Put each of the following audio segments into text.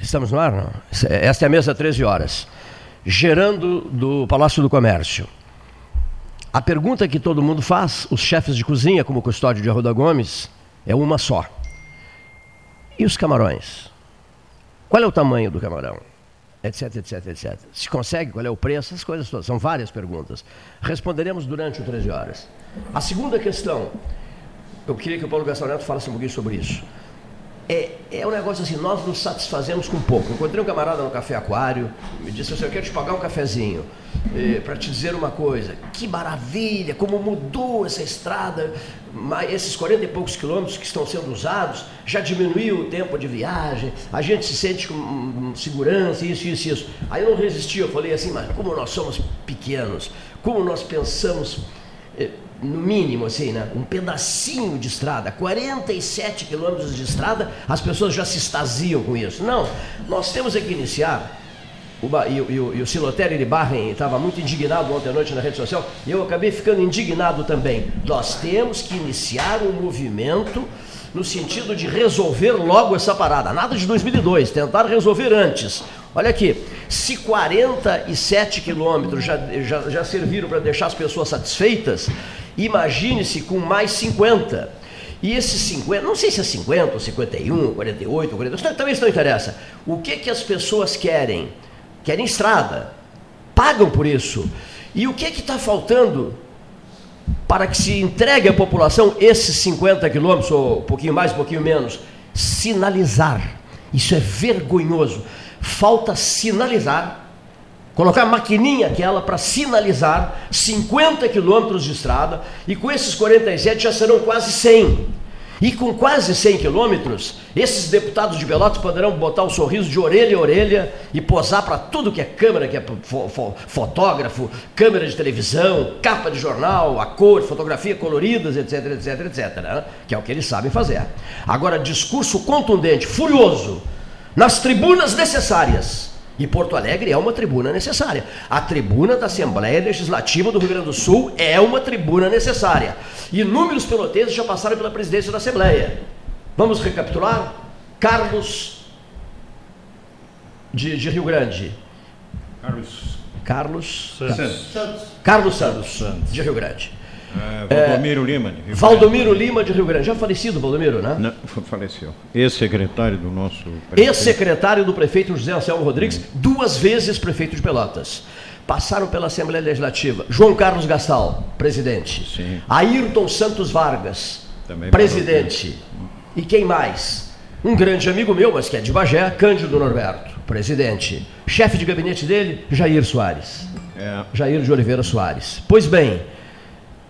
Estamos no ar, não? Esta é a mesa 13 horas. Gerando do Palácio do Comércio. A pergunta que todo mundo faz, os chefes de cozinha, como o custódio de Arruda Gomes, é uma só. E os camarões? Qual é o tamanho do camarão? Etc, etc, etc. Se consegue, qual é o preço? Essas coisas todas. São várias perguntas. Responderemos durante o 13 horas. A segunda questão, eu queria que o Paulo Gastão Neto falasse um pouquinho sobre isso é, é um negócio assim, nós nos satisfazemos com pouco. Encontrei um camarada no Café Aquário, me disse assim, eu quero te pagar um cafezinho, eh, para te dizer uma coisa, que maravilha, como mudou essa estrada, esses 40 e poucos quilômetros que estão sendo usados, já diminuiu o tempo de viagem, a gente se sente com segurança, isso, isso, isso. Aí eu não resisti, eu falei assim, mas como nós somos pequenos, como nós pensamos... Eh, no mínimo, assim, né? Um pedacinho de estrada, 47 quilômetros de estrada, as pessoas já se extasiam com isso. Não, nós temos que iniciar. O, e, e, e o Silotério de Barren estava muito indignado ontem à noite na rede social, e eu acabei ficando indignado também. Nós temos que iniciar um movimento no sentido de resolver logo essa parada. Nada de 2002, tentar resolver antes. Olha aqui, se 47 quilômetros já, já, já serviram para deixar as pessoas satisfeitas, Imagine-se com mais 50. E esses 50, não sei se é 50, ou 51, 48, 42, também isso não interessa. O que, que as pessoas querem? Querem estrada. Pagam por isso. E o que está faltando para que se entregue à população esses 50 quilômetros, ou um pouquinho mais, um pouquinho menos? Sinalizar. Isso é vergonhoso. Falta sinalizar Colocar maquininha aquela para sinalizar 50 quilômetros de estrada e com esses 47 já serão quase 100. E com quase 100 quilômetros, esses deputados de Pelotas poderão botar o um sorriso de orelha a orelha e posar para tudo que é câmera, que é fo fo fotógrafo, câmera de televisão, capa de jornal, a cor, fotografia coloridas, etc, etc, etc. Né? Que é o que eles sabem fazer. Agora, discurso contundente, furioso, nas tribunas necessárias e Porto Alegre é uma tribuna necessária. A tribuna da Assembleia Legislativa do Rio Grande do Sul é uma tribuna necessária. Inúmeros pelotenses já passaram pela presidência da Assembleia. Vamos recapitular? Carlos de, de Rio Grande. Carlos. Carlos Santos. Carlos Santos, de Rio Grande. É, Valdomiro é, Lima, de Rio Valdomiro Grande. Lima, de Rio Grande. Já falecido, Valdomiro, né? Não, faleceu. Ex-secretário do nosso Ex-secretário do prefeito José Anselmo Rodrigues, duas vezes prefeito de Pelotas. Passaram pela Assembleia Legislativa. João Carlos Gastal, presidente. Sim. Ayrton Santos Vargas, Também presidente. E quem mais? Um grande amigo meu, mas que é de Bagé, Cândido Norberto, presidente. Chefe de gabinete dele, Jair Soares. É. Jair de Oliveira Soares. Pois bem,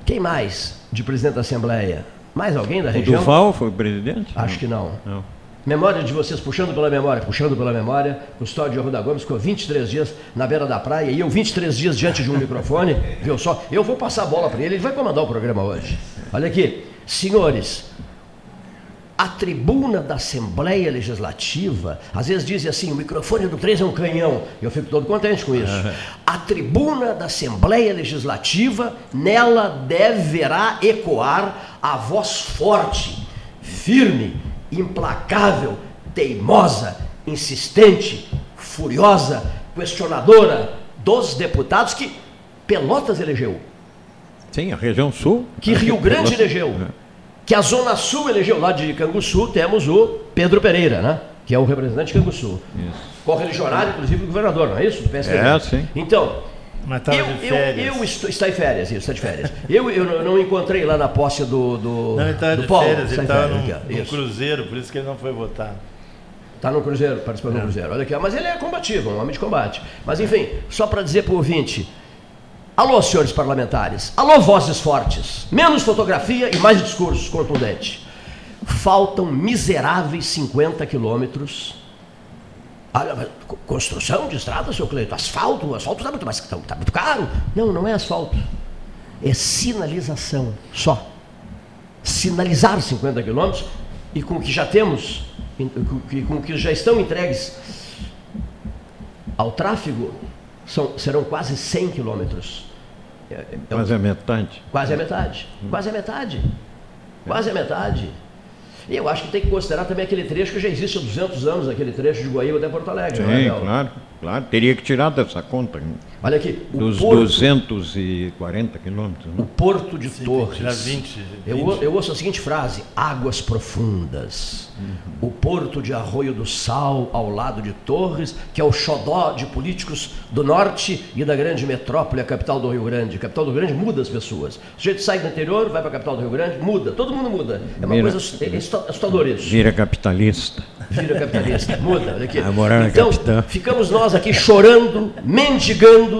quem mais de presidente da Assembleia? Mais alguém da região? O Duval foi presidente? Acho não. que não. não. Memória de vocês, puxando pela memória, puxando pela memória, Custódio de Arruda Gomes ficou 23 dias na beira da praia e eu 23 dias diante de um microfone, viu só? Eu vou passar a bola para ele, ele vai comandar o programa hoje. Olha aqui, senhores, a tribuna da Assembleia Legislativa, às vezes dizem assim, o microfone do 3 é um canhão. Eu fico todo contente com isso. A tribuna da Assembleia Legislativa, nela deverá ecoar a voz forte, firme, implacável, teimosa, insistente, furiosa, questionadora dos deputados que Pelotas elegeu. Sim, a região sul. Que Rio Grande elegeu. Que a Zona Sul elegeu, lá de Canguçu, temos o Pedro Pereira, né? Que é o representante de Canguçu. Isso. Correligionário, inclusive, do governador, não é isso? Do PSDB. É, sim. Então, Mas tá eu, eu, eu estou, está em férias, isso, está de férias. eu, eu não encontrei lá na posse do, do, não, ele está de Paulo. Férias, ele está no, no cruzeiro, por isso que ele não foi votar. Está no Cruzeiro, participando é. do Cruzeiro. Olha aqui, mas ele é combativo, um homem de combate. Mas enfim, só para dizer para o ouvinte, Alô, senhores parlamentares. Alô, vozes fortes. Menos fotografia e mais discurso contundente. Faltam miseráveis 50 quilômetros. Construção de estrada, seu Cleito. Asfalto, asfalto está muito, mais, tá, tá muito caro. Não, não é asfalto. É sinalização só. Sinalizar 50 quilômetros e com o que já temos, com o que já estão entregues ao tráfego, são, serão quase 100 quilômetros. É, é, quase a metade. Quase a metade. Quase a metade. Quase a metade. E eu acho que tem que considerar também aquele trecho que já existe há 200 anos, aquele trecho de Guaíba até Porto Alegre. não é, Sim, Bel? claro, claro. Teria que tirar dessa conta. Olha aqui, o Dos porto, 240 quilômetros. o né? porto de Sim, Torres. tirar 20, Eu, 20. eu ouço a seguinte frase: águas profundas. O porto de Arroio do Sal, ao lado de Torres, que é o xodó de políticos do norte e da grande metrópole, a capital do Rio Grande. A capital do Rio Grande muda as pessoas. O sujeito sai do interior, vai para a capital do Rio Grande, muda. Todo mundo muda. É uma Vira- coisa é assustadora isso. Vira capitalista. Vira capitalista. Muda. Olha aqui. Na Então, ficamos nós aqui chorando, mendigando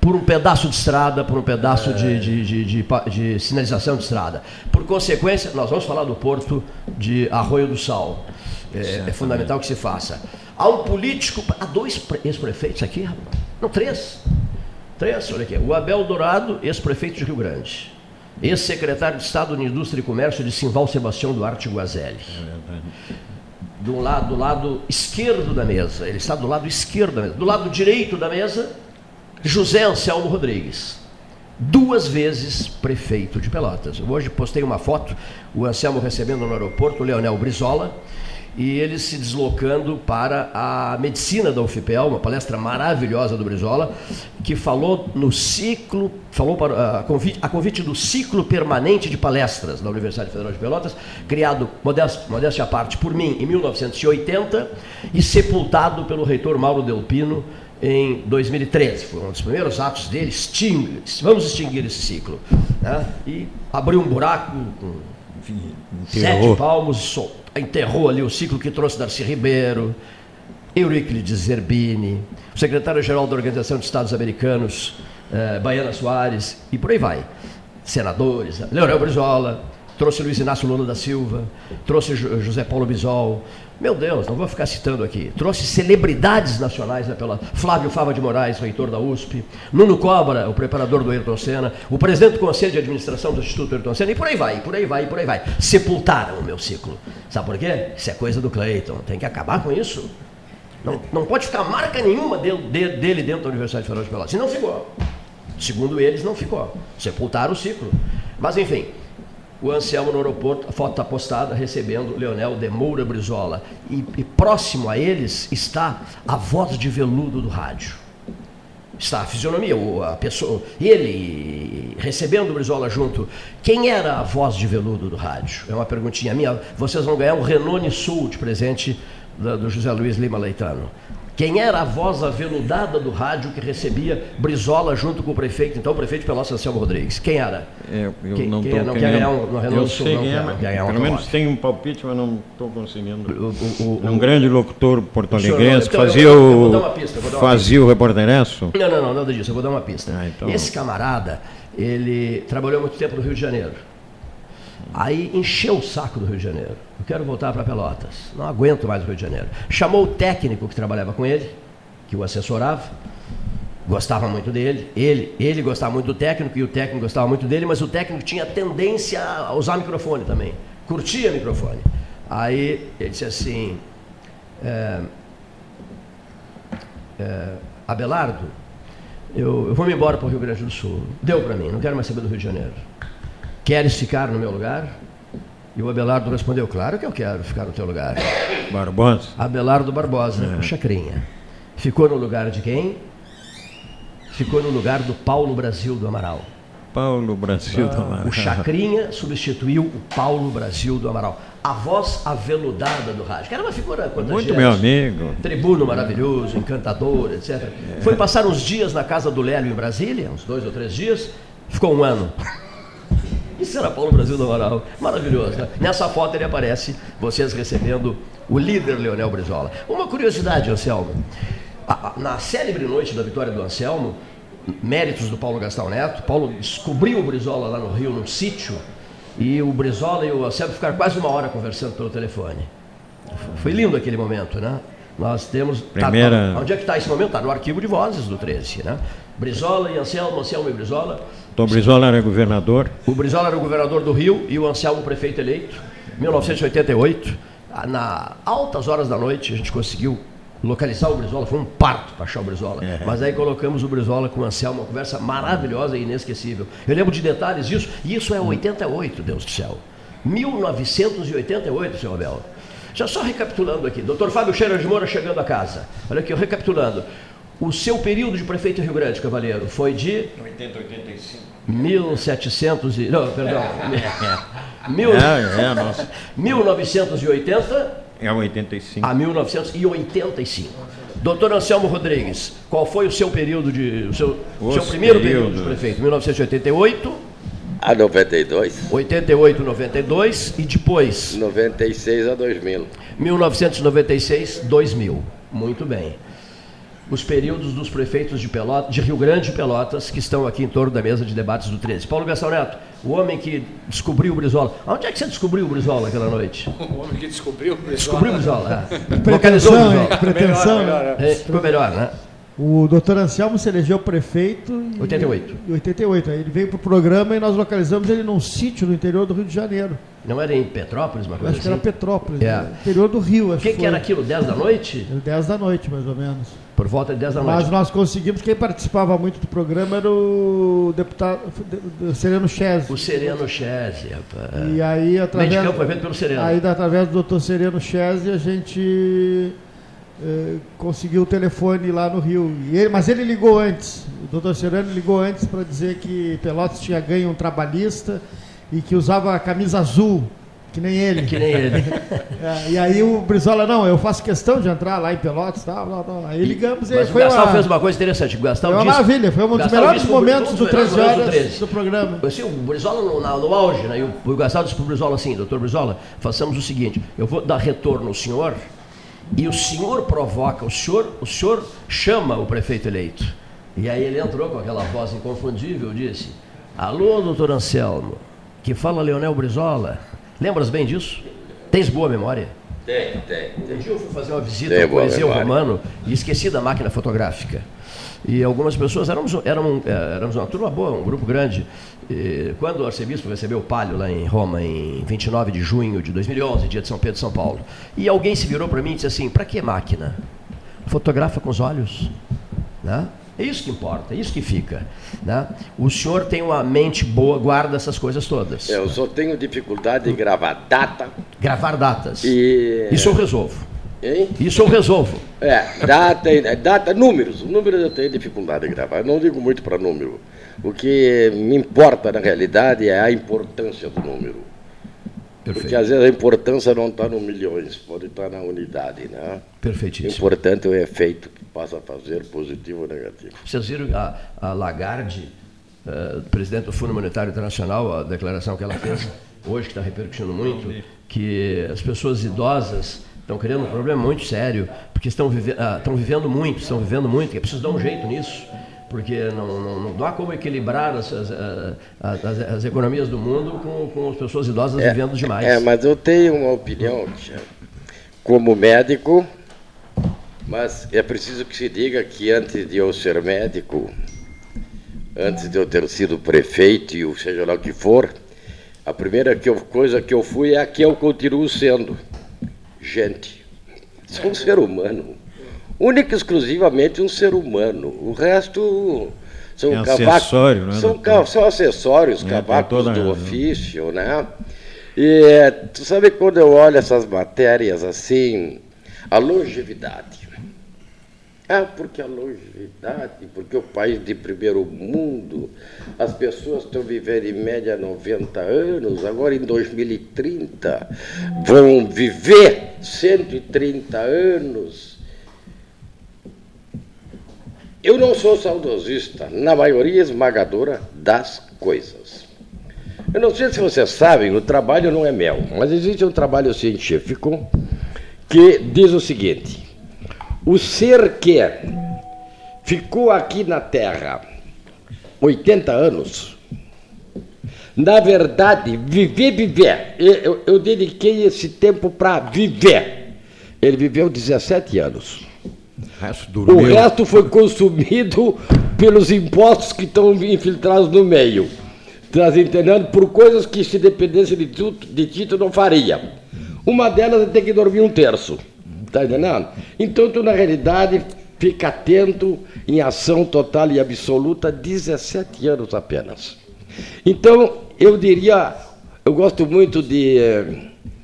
por um pedaço de estrada, por um pedaço de, de, de, de de sinalização de estrada. Por consequência, nós vamos falar do porto de Arroio do Sal. É, é fundamental que se faça. Há um político, há dois pre- ex-prefeitos aqui, não, três. Três, olha aqui. O Abel Dourado, ex-prefeito de Rio Grande. Ex-secretário de Estado de Indústria e Comércio de Simval Sebastião Duarte Guazelli do lado, do lado esquerdo da mesa. Ele está do lado esquerdo da mesa. Do lado direito da mesa, José Anselmo Rodrigues. Duas vezes prefeito de Pelotas. Eu hoje postei uma foto, o Anselmo recebendo no aeroporto o Leonel Brizola e ele se deslocando para a medicina da UFPEL, uma palestra maravilhosa do Brizola, que falou no ciclo, falou para a convite, a convite do ciclo permanente de palestras da Universidade Federal de Pelotas, criado, modéstia, modéstia à parte, por mim em 1980 e sepultado pelo reitor Mauro Delpino em 2013. Foi um dos primeiros atos dele, extingue, vamos extinguir esse ciclo. né? E abriu um buraco com Sete Enterrou. palmos, sol- enterrou ali o ciclo que trouxe Darcy Ribeiro, Euríclides Zerbini, o secretário-geral da Organização de Estados Americanos, eh, Baiana Soares, e por aí vai. Senadores, Leonel Brizola, trouxe Luiz Inácio Lula da Silva, trouxe Jo- José Paulo Bisol. Meu Deus, não vou ficar citando aqui. Trouxe celebridades nacionais né, pela Flávio Fava de Moraes, reitor da USP, Nuno Cobra, o preparador do Ayrton Senna, o presidente do Conselho de Administração do Instituto Ayrton Senna, e por aí vai, por aí vai, por aí vai. Sepultaram o meu ciclo. Sabe por quê? Isso é coisa do Cleiton. Tem que acabar com isso. Não, não pode ficar marca nenhuma dele, de- dele dentro da Universidade Federal de Pelotas. E não ficou. Segundo eles, não ficou. Sepultaram o ciclo. Mas, enfim, o Anselmo no aeroporto, a foto está postada, recebendo Leonel de Moura Brizola. E, e próximo a eles está a voz de veludo do rádio. Está a fisionomia, a pessoa, ele recebendo o Brizola junto. Quem era a voz de veludo do rádio? É uma perguntinha minha. Vocês vão ganhar um Renault Sul de presente do José Luiz Lima Leitano. Quem era a voz aveludada do rádio que recebia Brizola junto com o prefeito, então o prefeito Pelotas, Anselmo Rodrigues? Quem era? É, eu Quem- não quem não quer ganhar um- no Renault Eu Sul, sei não quem é, mas ganhar um pelo menos tem um palpite, mas não estou conseguindo. O- o- o- Um grande locutor porto-alegrense que Então, eu- fazia eu dar o, pista, eu fazia o repórteresso. Não, não, não, nada disso, eu vou dar uma pista. Ah, então. Esse camarada, ele trabalhou muito tempo no Rio de Janeiro. Aí encheu o saco do Rio de Janeiro. Eu quero voltar para Pelotas. Não aguento mais o Rio de Janeiro. Chamou o técnico que trabalhava com ele, que o assessorava. Gostava muito dele. Ele, ele gostava muito do técnico e o técnico gostava muito dele, mas o técnico tinha tendência a usar microfone também. Curtia microfone. Aí ele disse assim: é, é, Abelardo, eu, eu vou me embora para o Rio Grande do Sul. Deu para mim, não quero mais saber do Rio de Janeiro. Queres ficar no meu lugar? E o Abelardo respondeu: Claro que eu quero ficar no teu lugar. Barbosa. Abelardo Barbosa, o Chacrinha. Ficou no lugar de quem? Ficou no lugar do Paulo Brasil do Amaral. Paulo Brasil do Amaral. O Chacrinha substituiu o Paulo Brasil do Amaral. A voz aveludada do rádio, que era uma figura contagiante. Muito meu amigo. Tribuno maravilhoso, encantador, etc. Foi passar uns dias na casa do Lélio em Brasília, uns dois ou três dias, ficou um ano. Isso era Paulo Brasil do Amaral. Maravilhoso. Né? Nessa foto ele aparece, vocês recebendo o líder Leonel Brizola. Uma curiosidade, Anselmo. Na célebre noite da vitória do Anselmo, méritos do Paulo Gastão Neto, Paulo descobriu o Brizola lá no Rio, num sítio, e o Brizola e o Anselmo ficaram quase uma hora conversando pelo telefone. Foi lindo aquele momento, né? Nós temos. tá- Primeira- onde é que está esse momento? Está no arquivo de vozes do 13, né? Brizola e Anselmo, Anselmo e Brizola. Tom Brizola era governador. O Brizola era o governador do Rio e o Anselmo prefeito eleito. 1988, ah, na altas horas da noite, a gente conseguiu localizar o Brizola. Foi um parto para achar o Brizola. Mas aí colocamos o Brizola com o Anselmo, uma conversa maravilhosa e inesquecível. Eu lembro de detalhes disso, e isso é 88, Deus do céu. 1988, senhor Abel. Já só recapitulando aqui, doutor Fábio Cheira de Moura chegando a casa. Olha aqui, recapitulando. O seu período de prefeito em Rio Grande, Cavaleiro, foi de 80, 85. 1700 e... Não, perdão. Mil, É, é, nossa. 1980 É 85. a 1985. Doutor Anselmo Rodrigues, qual foi o seu período de. O seu, Os seu primeiro período de períodos. prefeito? 1988, A 92, 88, 92 e depois 96 a 2000. 1996, 2000. Muito bem. Os períodos dos prefeitos de, Pelotas, de Rio Grande e Pelotas que estão aqui em torno da mesa de debates do 13. Paulo Gastão Neto, o homem que descobriu o Brizola. Onde é que você descobriu o Brizola aquela noite? O homem que descobriu o Brizola. Descobriu o Brizola. é. Localizou o? Brizola. Pretensão. Melhor, né? melhor, É, ficou melhor, né? O doutor Anselmo se elegeu prefeito em 88. em 88. Aí ele veio pro programa e nós localizamos ele num sítio no interior do Rio de Janeiro. Não era em Petrópolis, uma coisa acho que era assim? Petrópolis, É. né? interior do Rio. O que, que foi. era aquilo? 10 da noite? Era 10 da noite, mais ou menos. Por volta de 10 da Mas noite. nós conseguimos, quem participava muito do programa era o deputado o Sereno Chese. O Sereno Chese, rapaz. E aí, através, Meio de campo foi feito pelo Sereno. aí, através do doutor Sereno Chese, a gente eh, conseguiu o telefone lá no Rio. Ele- mas ele ligou antes. O doutor Sereno ligou antes para dizer que Pelotas tinha ganho um trabalhista e que usava a camisa azul, que nem ele. Que nem ele. É, e aí o Brizola, não, eu faço questão de entrar lá em Pelotas, tal, tal, tal. Aí ligamos e Mas o foi Gastão uma, fez uma coisa interessante. O Gastão foi uma disse- maravilha, foi um dos melhores momentos do dos melhores 13 momentos horas do 13. do programa. Assim, o Brizola no, no auge, né? E o, o Gastão disse para o Brizola assim, doutor Brizola, façamos o seguinte, eu vou dar retorno ao senhor e o senhor provoca, o senhor, o senhor chama o prefeito eleito. E aí ele entrou com aquela voz inconfundível disse, alô, doutor Anselmo, que fala Leonel Brizola. Lembras bem disso? Tens boa memória? Tem, tem. Um dia eu fui fazer uma visita Tem ao Coliseu. Romano e esqueci da máquina fotográfica. E algumas pessoas, éramos, éramos, eh, éramos uma turma boa, um grupo grande. E quando o arcebispo recebeu o palio lá em Roma, em 29 de junho de 2011, dia de São Pedro e São Paulo, e alguém se virou para mim e disse assim: para que máquina? Fotografa com os olhos. Né? É isso que importa, é isso que fica. Né? O senhor tem uma mente boa, guarda essas coisas todas. Eu só tenho dificuldade de gravar data Gravar datas. e. Isso eu resolvo. Hein? Isso eu resolvo. É, data, e- data, números. Números eu tenho dificuldade de gravar. Eu não digo muito para número. O que me importa na realidade é a importância do número. Porque às vezes a importância não está no milhões, pode estar na unidade, né? O Perfeitíssimo. importante é o efeito que passa a fazer, positivo ou negativo. Vocês viram a, a Lagarde, eh, presidente do Fundo Monetário Internacional, a declaração que ela fez hoje, que está repercutindo muito, que as pessoas idosas estão criando um problema muito sério, porque estão, vive, ah, estão vivendo muito, estão vivendo muito, é preciso dar um jeito nisso, porque não, não, não há como equilibrar as, as, ah, as, as economias do mundo com, com as pessoas idosas vivendo demais. É, mas eu tenho uma opinião, como médico, mas é preciso que se diga que antes de eu ser médico, antes de eu ter sido prefeito e o seja lá o que for, a primeira que eu- coisa que eu fui é a que eu continuo sendo. Gente. Sou um ser humano. Única e exclusivamente um ser humano. O resto são É cavacos. né, São, ca- são acessórios, É, cavacos do ofício, né? E tu sabe quando eu olho essas matérias assim, a longevidade. Ah, porque a longevidade, porque o país de primeiro mundo, as pessoas estão vivendo em média 90 anos, agora em 2030 vão viver 130 anos. Eu não sou saudosista, na maioria esmagadora das coisas. Eu não sei se vocês sabem, o trabalho não é meu, mas existe um trabalho científico que diz o seguinte: o ser que ficou aqui na Terra 80 anos, na verdade, viver, viver, eu, eu- dediquei esse tempo para viver. Ele viveu 17 anos. O resto O resto foi consumido pelos impostos que estão infiltrados no meio. Estás entendendo? Por coisas que, se dependesse de, tu, de ti, tu não faria. Uma delas é ter que dormir um terço. Está entendendo? Então, tu, na realidade, fica atento em ação total e absoluta 17 anos apenas. Então, eu diria, Eu gosto muito de, eh,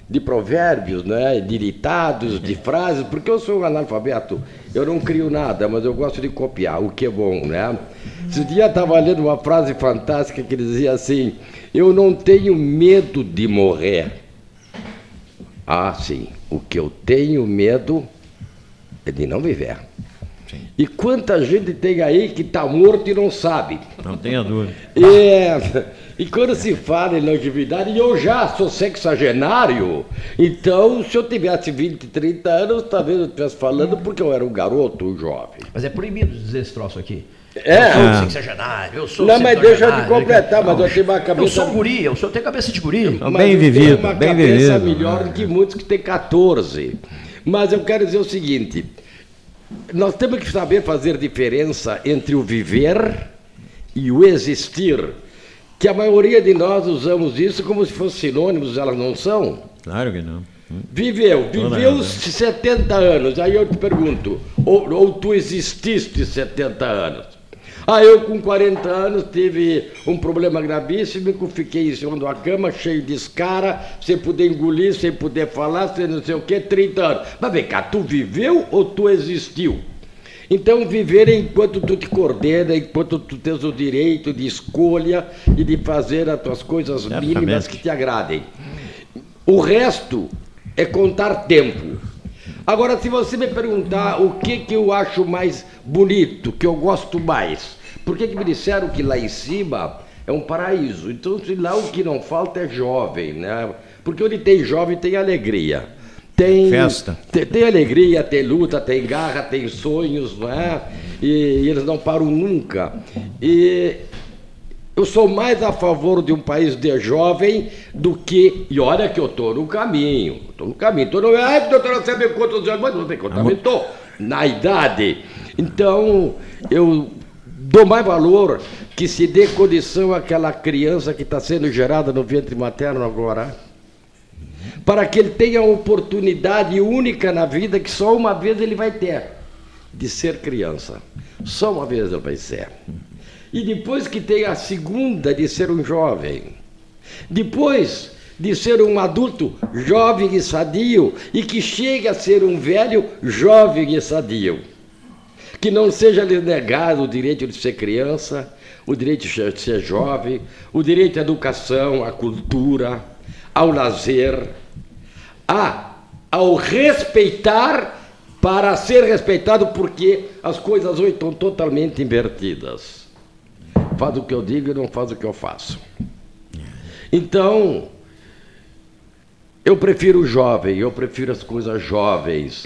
de provérbios, né? de ditados, de frases, porque eu sou um analfabeto. Eu não crio nada, mas eu gosto de copiar, o que é bom, né? Esse dia estava lendo uma frase fantástica que dizia assim: Eu não tenho medo de morrer. Ah, sim. O que eu tenho medo é de não viver. E quanta gente tem aí que está morto e não sabe. Não tenha dúvida. É, e quando se fala em longevidade, e eu já sou sexagenário, então se eu tivesse 20, 30 anos, talvez eu estivesse falando porque eu era um garoto, um jovem. Mas é proibido dizer esse troço aqui. É. Eu sou sexagenário, eu sou Não, mas deixa eu te completar, mas eu tenho uma cabeça- Eu sou um guri, o senhor tem cabeça de guri. Mas bem eu tenho vivido, uma bem cabeça vivido. melhor do que muitos que têm 14. Mas eu quero dizer o seguinte: nós temos que saber fazer diferença entre o viver e o existir. Que a maioria de nós usamos isso como se fossem sinônimos, elas não são. Claro que não. Viveu, viveu razão. 70 anos. Aí eu te pergunto, ou, ou tu exististe 70 anos? Ah, eu com 40 anos tive um problema gravíssimo, que eu fiquei em cima de uma cama, cheio de escara, sem poder engolir, sem poder falar, sem não sei o quê, 30 anos. Mas vem cá, tu viveu ou tu existiu? Então, viver é enquanto tu te coordena, enquanto tu tens o direito de escolha e de fazer as tuas coisas mínimas que te agradem. O resto é contar tempo. Agora, se você me perguntar o que, que eu acho mais bonito, que eu gosto mais, por que, que me disseram que lá em cima é um paraíso? Então, lá o que não falta é jovem, né? Porque onde tem jovem tem alegria. Tem Festa. Tem, tem alegria, tem luta, tem garra, tem sonhos, não é? E, e eles não param nunca. E eu sou mais a favor de um país de jovem do que. E olha que eu estou no caminho. Estou no caminho. Estou no. Ai, doutor, não sabe quantos anos, mas não tem estou na idade. Então, eu dou mais valor que se dê condição àquela criança que está sendo gerada no ventre materno agora para que ele tenha a oportunidade única na vida que só uma vez ele vai ter de ser criança. Só uma vez ele vai ser. E depois que tenha a segunda de ser um jovem. Depois de ser um adulto jovem e sadio e que chegue a ser um velho jovem e sadio. Que não seja lhe negado o direito de ser criança, o direito de ser jovem, o direito à educação, à cultura, ao lazer, a, ao respeitar para ser respeitado, porque as coisas hoje estão totalmente invertidas. Faz o que eu digo e não faz o que eu faço. Então, eu prefiro o jovem, eu prefiro as coisas jovens.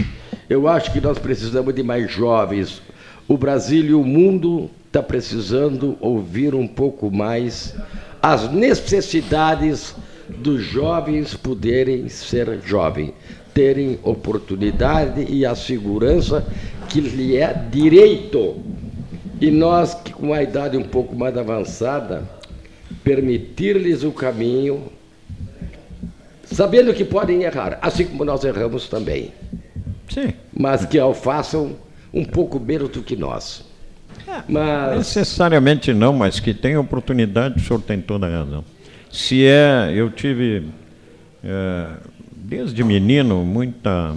Eu acho que nós precisamos de mais jovens. O Brasil e o mundo está precisando ouvir um pouco mais as necessidades dos jovens poderem ser jovens, terem oportunidade e a segurança que lhe é direito. E nós, com a idade um pouco mais avançada, permitir-lhes o caminho, sabendo que podem errar, assim como nós erramos também, Sim. mas que o façam um pouco menos do que nós. Mas Necessariamente não, mas que tem oportunidade, o senhor tem toda a razão. Se é, eu tive, é, desde menino, muita.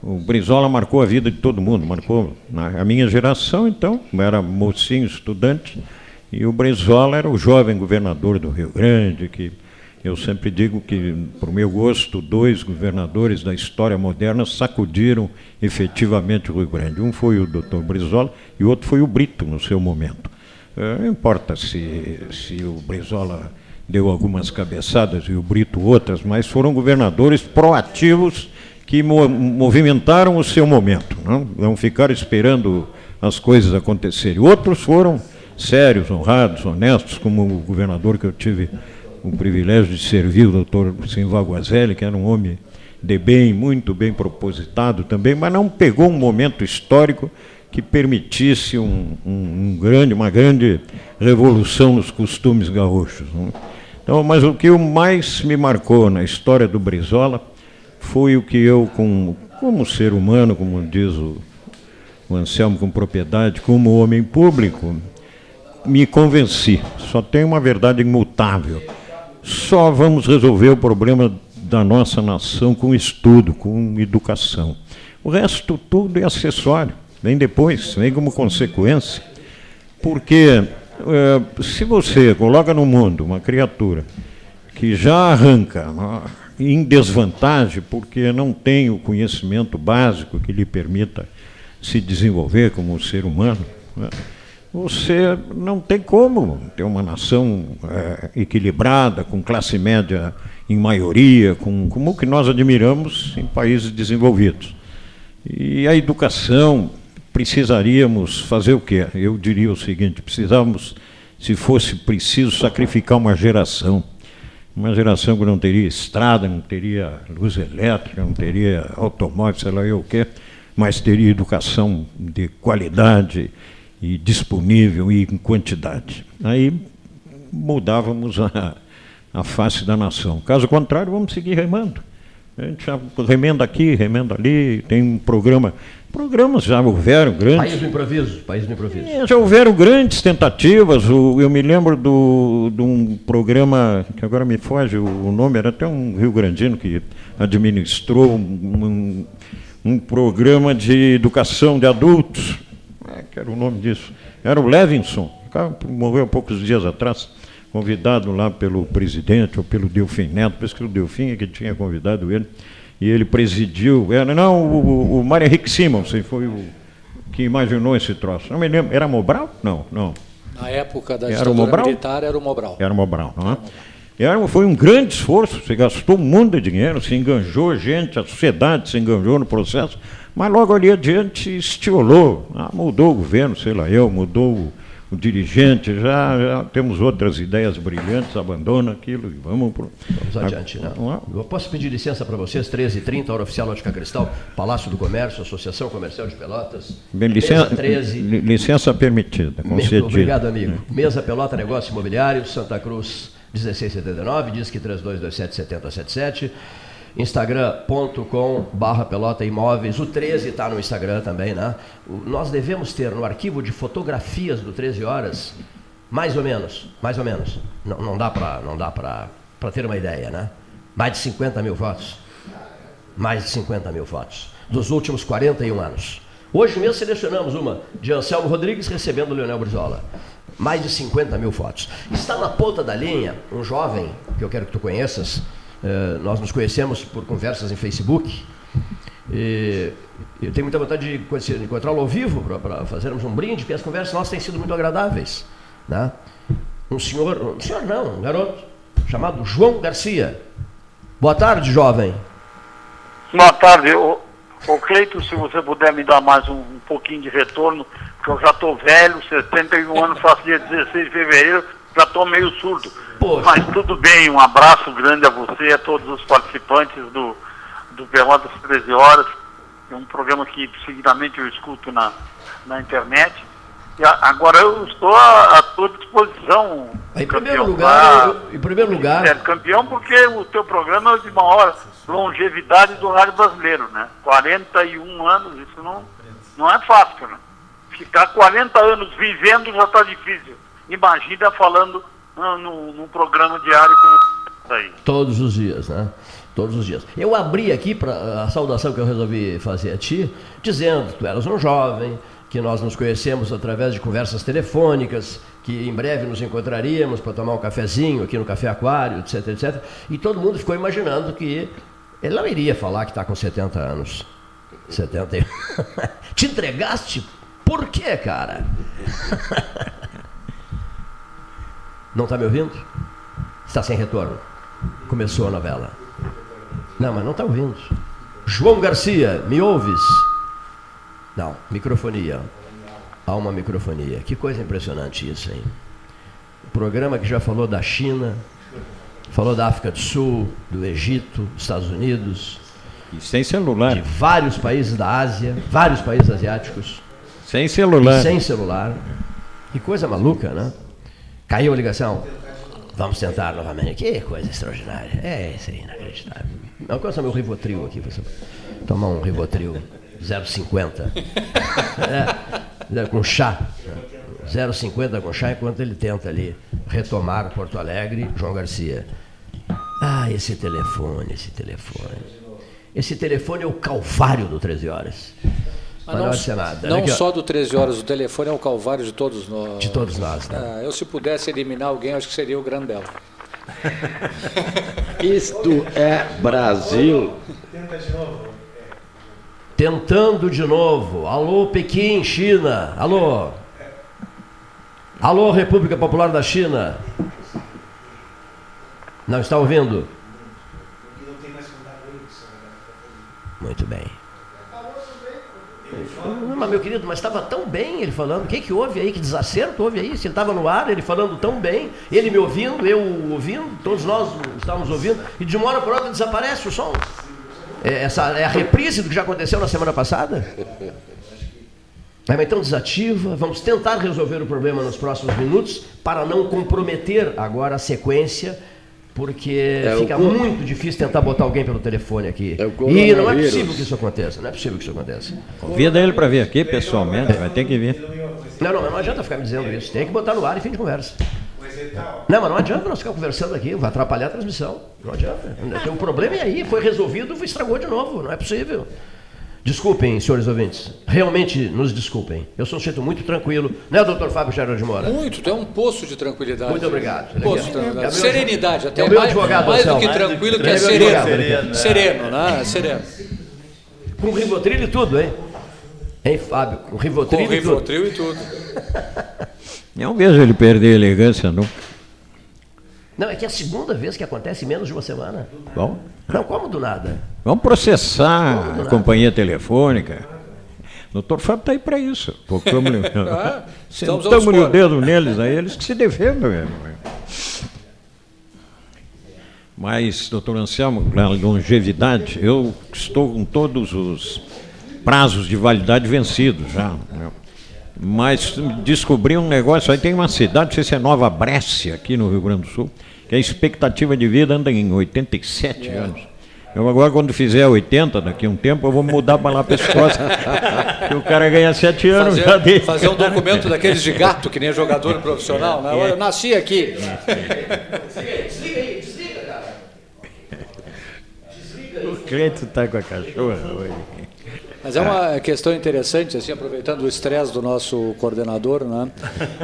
O Brizola marcou a vida de todo mundo, marcou na, a minha geração, então, era mocinho, estudante, e o Brizola era o jovem governador do Rio Grande, que eu sempre digo que, por meu gosto, dois governadores da história moderna sacudiram efetivamente o Rio Grande. Um foi o doutor Brizola e o outro foi o Brito, no seu momento. Eh, Não importa se, se o Brizola deu algumas cabeçadas e o Brito outras, mas foram governadores proativos que mo- movimentaram o seu momento, não, não ficaram esperando as coisas acontecerem. Outros foram sérios, honrados, honestos, como o governador que eu tive o privilégio de servir, o doutor Simval Guazelli, que era um homem de bem, muito bem propositado também, mas não pegou um momento histórico que permitisse um, um- um grande, uma grande revolução nos costumes gaúchos. não? Então, mas o que mais me marcou na história do Brizola foi o que eu, como, como ser humano, como diz o, o Anselmo com propriedade, como homem público, me convenci. Só tem uma verdade imutável. Só vamos resolver o problema da nossa nação com estudo, com educação. O resto tudo é acessório, vem depois, vem como consequência. Porque é, se você coloca no mundo uma criatura que já arranca em desvantagem porque não tem o conhecimento básico que lhe permita se desenvolver como um ser humano, né? Você não tem como ter uma nação é, equilibrada, com classe média em maioria, com, como o que nós admiramos em países desenvolvidos. E a educação, precisaríamos fazer o quê? Eu diria o seguinte: precisávamos, se fosse preciso, sacrificar uma geração. Uma geração que não teria estrada, não teria luz elétrica, não teria automóvel, sei lá eu o quê, mas teria educação de qualidade e disponível e em quantidade. Aí mudávamos a, a face da nação. Caso contrário, vamos seguir remando. A gente já remenda aqui, remenda ali, tem um programa. Programas já houveram grandes. País do improviso, país do improviso. É, já houveram grandes tentativas. O, eu me lembro do, de um programa, que agora me foge o nome, era até um Rio Grandino que administrou um, um, um programa de educação de adultos é, que era o nome disso? Era o Levinson, morreu há poucos dias atrás, convidado lá pelo presidente ou pelo Delfim Neto, parece que o Delfim é que tinha convidado ele, e ele presidiu, era, não, o, o Mário Henrique Simons foi o que imaginou esse troço. Não me lembro, era Mobral? Não, não. Na época da era ditadura militar era o Mobral. Era o Mobral, não é? Era, foi um grande esforço, você gastou um monte de dinheiro, se enganjou gente, a sociedade se enganjou no processo, mas logo ali adiante estiolou, ah, mudou o governo, sei lá eu, mudou o, o dirigente, já, já, temos outras ideias brilhantes, abandona aquilo e vamos para Vamos adiante, né? Eu posso pedir licença para vocês, 13h30, hora oficial Ótica Cristal, Palácio do Comércio, Associação Comercial de Pelotas. Bem, licença, 13... licença permitida, concedida. Obrigado, amigo. É. Mesa Pelota Negócio Imobiliário, Santa Cruz 1679, diz que 3227 7077 instagram.com barra pelota imóveis, o 13 está no Instagram também, né? nós devemos ter no arquivo de fotografias do 13 horas, mais ou menos, mais ou menos, não, não dá para não dá para ter uma ideia, né? Mais de 50 mil fotos, mais de 50 mil fotos, dos últimos 41 anos. Hoje mesmo selecionamos uma de Anselmo Rodrigues recebendo o Leonel Brizola. Mais de 50 mil fotos. Está na ponta da linha um jovem, que eu quero que tu conheças, é, nós nos conhecemos por conversas em Facebook. E eu tenho muita vontade de encontrá-lo ao vivo para fazermos um brinde, porque as conversas nossas têm sido muito agradáveis. Né? Um senhor, um senhor não, um garoto, chamado João Garcia. Boa tarde, jovem. Boa tarde. O Cleito, se você puder me dar mais um, um pouquinho de retorno, porque eu já estou velho, 71 anos, faço dia 16 de fevereiro, já estou meio surdo. Poxa. Mas tudo bem, um abraço grande a você e a todos os participantes do, do Pelotas 13 Horas. É um programa que seguidamente eu escuto na, na internet. E a, agora eu estou à, à tua disposição. Em primeiro lugar, eu, em primeiro lugar. É, campeão, porque o teu programa é de maior longevidade do rádio brasileiro, né? 41 anos, isso não, não é fácil, né? Ficar 40 anos vivendo já está difícil. Imagina falando no, no programa diário como aí. Todos os dias, né? Todos os dias. Eu abri aqui para a saudação que eu resolvi fazer a ti, dizendo que tu eras um jovem, que nós nos conhecemos através de conversas telefônicas, que em breve nos encontraríamos para tomar um cafezinho aqui no Café Aquário, etc, etc. E todo mundo ficou imaginando que ele não iria falar que está com 70 anos. 70 Te entregaste? Por quê, cara? Não está me ouvindo? Está sem retorno. Começou a novela. Não, mas não está ouvindo. João Garcia, me ouves? Não, microfonia. Há uma microfonia. Que coisa impressionante isso, hein? O programa que já falou da China, falou da África do Sul, do Egito, dos Estados Unidos. E sem celular. De vários países da Ásia, vários países asiáticos. Sem celular. Sem celular. Que coisa maluca, né? Caiu a ligação? Vamos tentar novamente. Que coisa extraordinária. É isso aí, inacreditável. Alcança meu Rivotril aqui. Você tomar um Rivotril 0,50. É, com chá. 0,50 com chá, enquanto ele tenta ali retomar Porto Alegre, João Garcia. Ah, esse telefone, esse telefone. Esse telefone é o calvário do 13 horas. Mas não ser nada. não só do 13 horas, o telefone é o calvário de todos nós. De todos nós, né? Ah, eu, se pudesse eliminar alguém, acho que seria o Grandel. Isto é Brasil. Tentando de novo. Alô, Pequim, China. Alô. Alô, República Popular da China. Não está ouvindo? Muito bem. Mas, meu querido, mas estava tão bem ele falando. O que, que houve aí? Que desacerto houve aí? Se ele estava no ar, ele falando tão bem, ele me ouvindo, eu ouvindo, todos nós estávamos ouvindo, e de uma hora para outra desaparece o som. É, essa é a reprise do que já aconteceu na semana passada? Então desativa, vamos tentar resolver o problema nos próximos minutos para não comprometer agora a sequência, porque É, fica muito difícil tentar botar alguém pelo telefone aqui. É e não é possível que isso aconteça, não é possível que isso aconteça. Convida ele para vir aqui pessoalmente, vai ter que vir. Não, não, não adianta ficar me dizendo isso, tem que botar no ar e fim de conversa. Não, mas não adianta nós ficar conversando aqui, vai atrapalhar a transmissão. Não adianta. Tem um problema e aí, foi resolvido, estragou de novo, não é possível. Desculpem, senhores ouvintes. Realmente nos desculpem. Eu sou um sujeito muito tranquilo, né, doutor Fábio Gerard de Moura? Muito, tu é um poço de tranquilidade. Muito obrigado. Poço de É tranquilidade. meu- Serenidade, até é mais, advogado, mais do que Mais tranquilo, que que é É sereno. Sereno, né? Sereno. Com Rivotril e tudo, hein? Hein, Fábio? Com Rivotril Com e tudo. Rivotril e tudo. Não vejo ele perder a elegância, não. Não, é que é a segunda vez que acontece em menos de uma semana. Bom, Não, como do nada? vamos processar a companhia telefônica. O doutor Fábio está aí para isso. Ah, estamos ao Sentamos-lhe o dedo neles, aí eles que se defendam. mesmo. Mas, doutor Anselmo, para longevidade, eu estou com todos os prazos de validade vencidos já. né? Mas descobri um negócio, aí tem uma cidade, não sei se é Nova Brécia, aqui no Rio Grande do Sul, que a expectativa de vida anda em 87 anos. Eu agora, quando fizer 80, daqui a um tempo, eu vou mudar para lá para Escócia. que o cara ganha 7 anos já Fazer, dele. fazer um documento daqueles de gato, que nem jogador profissional, né? Olha, Eu nasci aqui. Desliga aí, desliga, cara. O cliente está com a cachorra hoje. Mas é uma questão interessante, assim, aproveitando o estresse do nosso coordenador, né?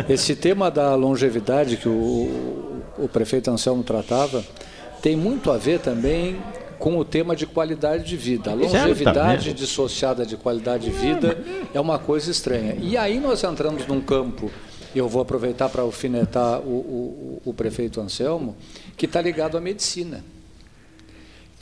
Esse tema da longevidade que o, o prefeito Anselmo tratava tem muito a ver também com o tema de qualidade de vida. A longevidade dissociada de qualidade de vida é uma coisa estranha. E aí nós entramos num campo, eu vou aproveitar para alfinetar o, o, o prefeito Anselmo, que está ligado à medicina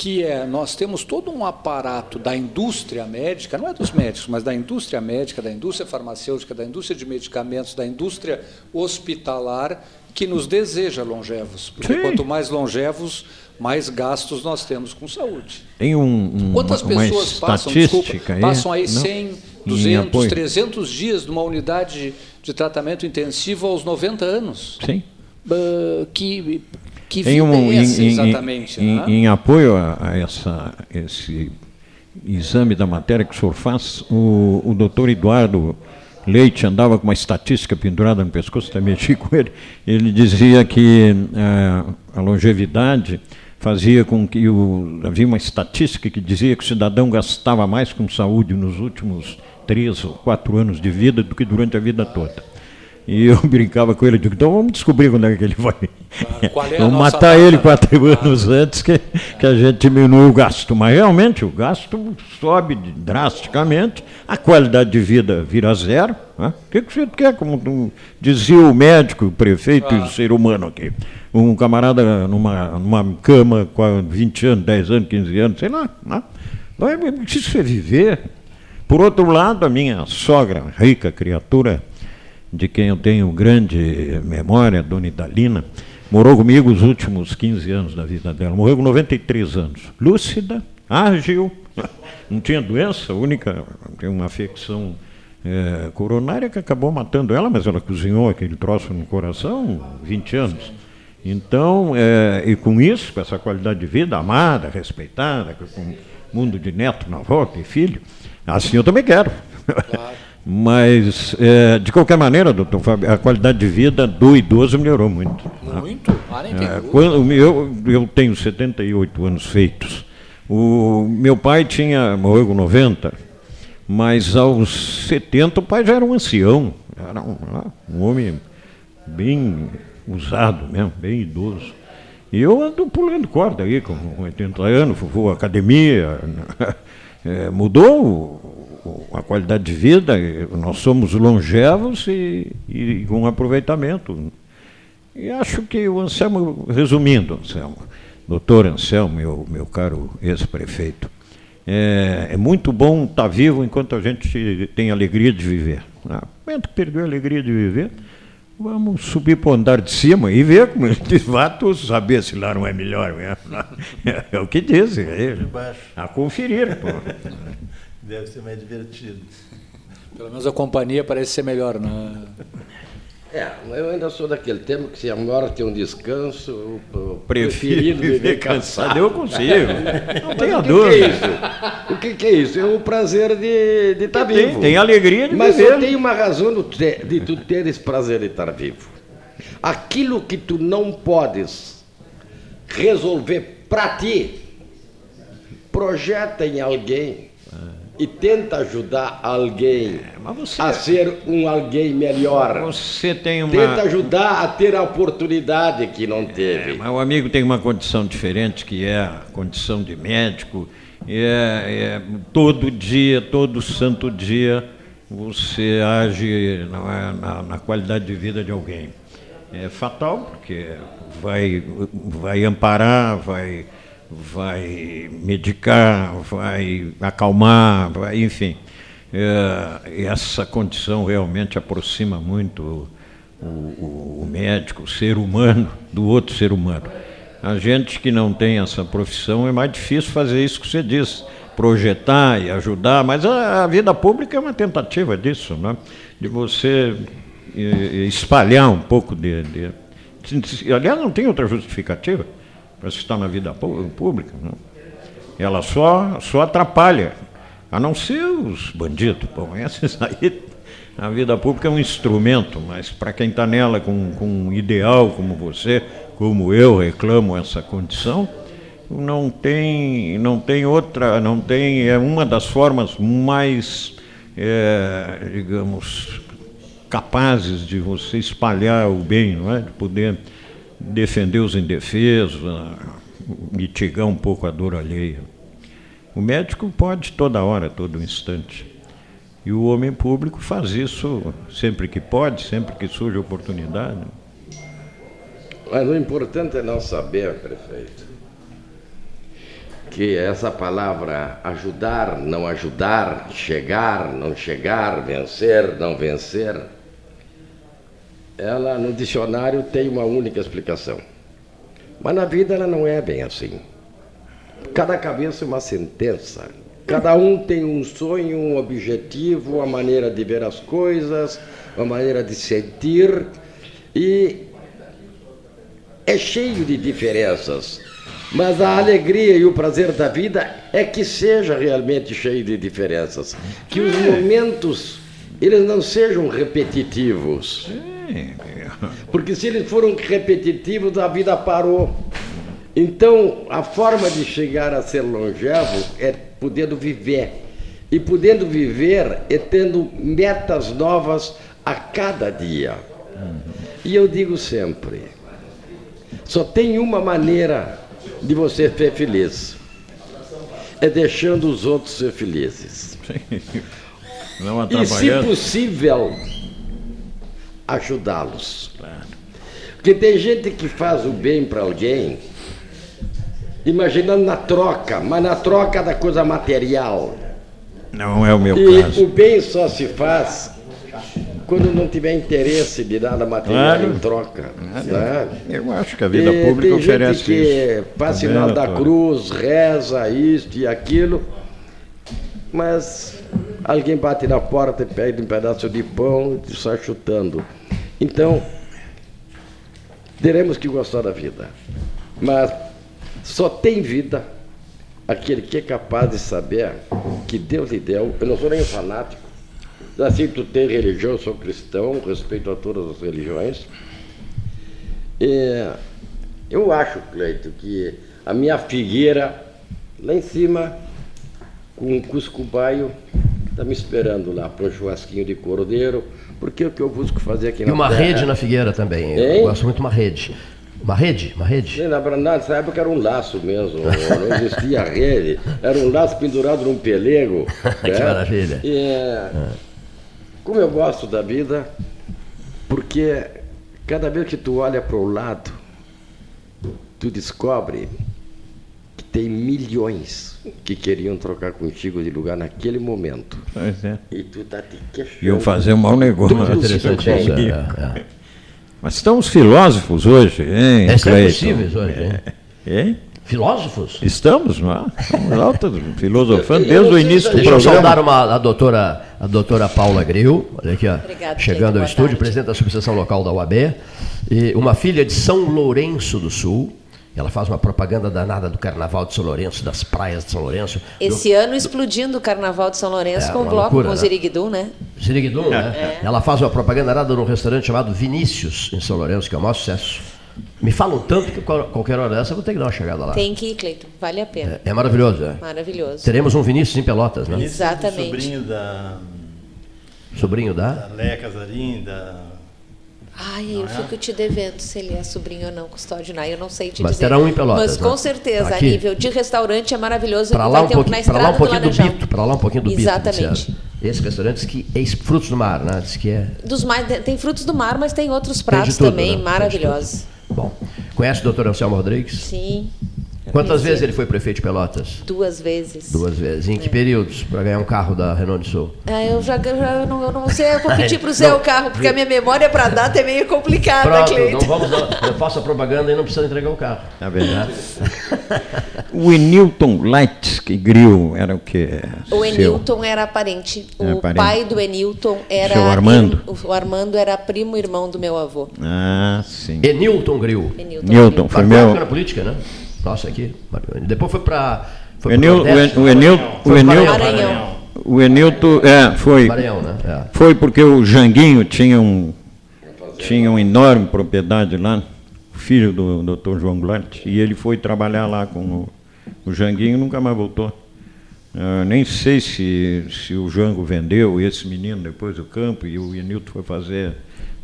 que é nós temos todo um aparato da indústria médica, não é dos médicos, mas da indústria médica, da indústria farmacêutica, da indústria de medicamentos, da indústria hospitalar que nos deseja longevos, porque Sim. quanto mais longevos, mais gastos nós temos com saúde. Tem um, um, Quantas uma pessoas passam, estatística desculpa, aí, passam aí não? 100, Em 200, apoio. 300 dias numa unidade de tratamento intensivo aos 90 anos? Sim. Ah, que que vida um, é em, essa em- exatamente? em- né? em apoio a, a essa, esse exame da matéria que o senhor faz, o, o doutor Eduardo Leite andava com uma estatística pendurada no pescoço, até mexi com ele. Ele dizia que ah, a longevidade fazia com que o, havia uma estatística que dizia que o cidadão gastava mais com saúde nos últimos três ou quatro anos de vida do que durante a vida toda. E eu brincava com ele, digo, então vamos descobrir quando é que ele vai. qual é vamos matar data, ele quatro anos antes que, que a gente diminui o gasto. Mas realmente o gasto sobe drasticamente, a qualidade de vida vira zero. né? O que, que você quer? Como dizia o médico, o prefeito e o ser humano aqui. Um camarada numa, numa cama com 20 anos, 10 anos, 15 anos, sei lá. Né? Isso é viver. Por outro lado, a minha sogra, rica criatura, de quem eu tenho grande memória, Dona Idalina, morou comigo os últimos 15 anos da vida dela. Morreu com 93 anos. Lúcida, ágil, não tinha doença, única, tem uma afecção eh, coronária que acabou matando ela, mas ela cozinhou aquele troço no coração 20 anos. Então, eh, e com isso, com essa qualidade de vida, amada, respeitada, com mundo de neto na volta e filho, assim eu também quero. Mas, é, de qualquer maneira, doutor Fábio, a qualidade de vida do idoso melhorou muito. Muito? Ah, nem tem É, quando, eu, eu tenho 78 anos feitos. O meu pai tinha, morreu com 90, mas aos 70 o pai já era um ancião, era um, um homem bem usado mesmo, bem idoso. E eu ando pulando corda aí, com 80 anos, vou à academia, é, mudou a qualidade de vida, nós somos longevos e, e com aproveitamento. E acho que o Anselmo, resumindo, Anselmo, doutor Anselmo, meu, meu caro ex-prefeito, é, é muito bom estar vivo enquanto a gente tem alegria de viver. Ah, momento que perdeu a alegria de viver, vamos subir para o andar de cima e ver como de fato saber se lá não é melhor mesmo. É, o que dizem. É, a conferir. Pô. Deve ser mais divertido. Pelo menos a companhia parece ser melhor, né? É, eu ainda sou daquele tempo que se a morte é um descanso, eu eu Prefiro preferindo viver cansado, eu consigo. Não Mas tenha o que dúvida. Que é isso? O que, que é isso? É o prazer de de estar Tem, vivo. tem alegria de Mas viver. só tem uma razão de tu teres prazer de estar vivo. Aquilo que tu não podes resolver para ti, projeta em alguém e tenta ajudar alguém Mas você, a ser um alguém melhor. você tem uma. Tenta ajudar a ter a oportunidade que não É, teve. mas o amigo tem uma condição diferente, que é a condição de médico. É, é, todo dia, todo santo dia, você age na, na- na qualidade de vida de alguém. É fatal, porque vai, vai amparar, vai, vai medicar, vai acalmar, vai, enfim. É, essa condição realmente aproxima muito o, o- o médico, o ser humano, do outro ser humano. A gente que não tem essa profissão é mais difícil fazer isso que você disse, projetar e ajudar, mas a, vida pública é uma tentativa disso, né? de você eh, espalhar um pouco de, de- Aliás, não tem outra justificativa para se estar na vida pú- pública. Né? Ela só, só atrapalha, a não ser os bandidos. Bom, esses aí, a vida pública é um instrumento, mas para quem está nela com, com um ideal como você, como eu reclamo essa condição, não tem, não tem outra, não tem, é uma das formas mais, é, digamos, capazes de você espalhar o bem, não é? de poder defender os indefesos, mitigar um pouco a dor alheia. O médico pode toda hora, todo instante. E o homem público faz isso sempre que pode, sempre que surge oportunidade. Mas o importante é não saber, prefeito, que essa palavra ajudar, não ajudar, chegar, não chegar, vencer, não vencer, ela no dicionário tem uma única explicação. Mas na vida ela não é bem assim. Cada cabeça é uma sentença. Cada um tem um sonho, um objetivo, uma maneira de ver as coisas, uma maneira de sentir e é cheio de diferenças. Mas a alegria e o prazer da vida é que seja realmente cheio de diferenças. Que os momentos eles não sejam repetitivos. Porque se eles foram repetitivos, a vida parou. Então, a forma de chegar a ser longevo é podendo viver. E podendo viver é tendo metas novas a cada dia. E eu digo sempre: só tem uma maneira de você ser feliz. É deixando os outros ser felizes. Não E, se possível, ajudá-los. Porque tem gente que faz o bem para alguém, imaginando na troca, mas na troca da coisa material. Não é o meu E caso. o bem só se faz quando não tiver interesse de nada material Claro. em troca. né? Eu acho que a vida E pública tem oferece gente que isso. faz sinal da cruz, reza isto e aquilo, mas alguém bate na porta e pede um pedaço de pão e sai chutando. Então, teremos que gostar da vida. Mas só tem vida aquele que é capaz de saber que Deus lhe deu. Eu não sou nem um fanático, Assim, tu tem religião, eu sou cristão, respeito a todas as religiões. É, eu acho, Cleito, que a minha figueira, lá em cima, com um cuscubaio, está me esperando lá para um churrasquinho de cordeiro, porque é o que eu busco fazer aqui E na uma terra- rede na figueira também. Eu Hein? gosto muito de uma rede. Uma rede? Uma rede? Na verdade, nessa época era um laço mesmo, não existia rede. Era um laço pendurado num pelego. Que né? maravilha. E, é, como eu gosto da vida, porque cada vez que tu olha para o lado, tu descobre tem milhões que queriam trocar contigo de lugar naquele momento. Pois é. E tu tá te queixando. Iam fazer um mau negócio. Interessante bem. isso. É, é. Mas estão os filósofos hoje, hein, É, são Cleiton? possíveis hoje, hein? Hein? Filósofos? Estamos, não é? Estamos lá, filosofando desde o início do Deixa eu programa. saudar uma, a, doutora, a doutora Paula Gril, olha aqui, ó, Obrigada, chegando ao estúdio, tarde. presidente da subseção local da UAB, e uma filha de São Lourenço do Sul. Ela faz uma propaganda danada do Carnaval de São Lourenço, das praias de São Lourenço. Esse ano explodindo o Carnaval de São Lourenço É, com o bloco loucura, com o né? Ziriguidum, né? do Siriguidum, né? Ela faz uma propaganda danada num restaurante chamado Vinícius, em São Lourenço, que é o maior sucesso. Me falam tanto que qual- qualquer hora dessa eu vou ter que dar uma chegada lá. Tem que ir, Cleiton. Vale a pena. É, é maravilhoso, é. Maravilhoso. Teremos um Vinícius em Pelotas, né? Vinícius, Exatamente. Sobrinho da, Sobrinho da. da Léa Casarim, da. Ai, eu fico te devendo se ele é sobrinho ou não, custódio Nai, eu não sei te Mas dizer. terá um em Pelotas, Mas com né? certeza, a nível de restaurante é maravilhoso. Para lá, vai um ter um pouquinho, lá um pouquinho do Laranjal. Bito, para lá um pouquinho do Bito. Exatamente. Esse restaurante que é frutos do mar, né? Diz que é Dos mais, tem frutos do mar, mas tem outros Tem pratos de tudo, também né? Tem maravilhosos. Bom, conhece o doutor Anselmo Rodrigues? Sim. Quantas Conheci. vezes ele foi prefeito de Pelotas? Duas vezes. Duas vezes. Em que períodos? Para ganhar um carro da Renault de Sul? Ah, eu já, já não, eu não sei, eu vou pedir para o seu carro, porque a minha memória para data é meio complicada, Pronto, não Cleiton. vamos dar, eu faço a propaganda e não precisa entregar o carro. Tá verdade. O Enilton Leitsky Grill era o quê? O Seu? Enilton era parente. O Era parente. pai do Enilton era. Seu Armando? O Armando era primo irmão do meu avô. Ah, sim. Enilton Grill. Enilton. Newton, foi Marcou meu. na política, né? Nossa, aqui. Depois foi para. O Enil- o En- o Enil- o Foi Enil-. O Enilton, é, foi. Maranhão, né? É. Foi porque o Janguinho tinha um, tinha uma enorme propriedade lá, filho do Dr. João Goulart, e ele foi trabalhar lá com o, o Janguinho e nunca mais voltou. Ah, nem sei se, se o Jango vendeu esse menino depois do campo e o Enilton foi fazer,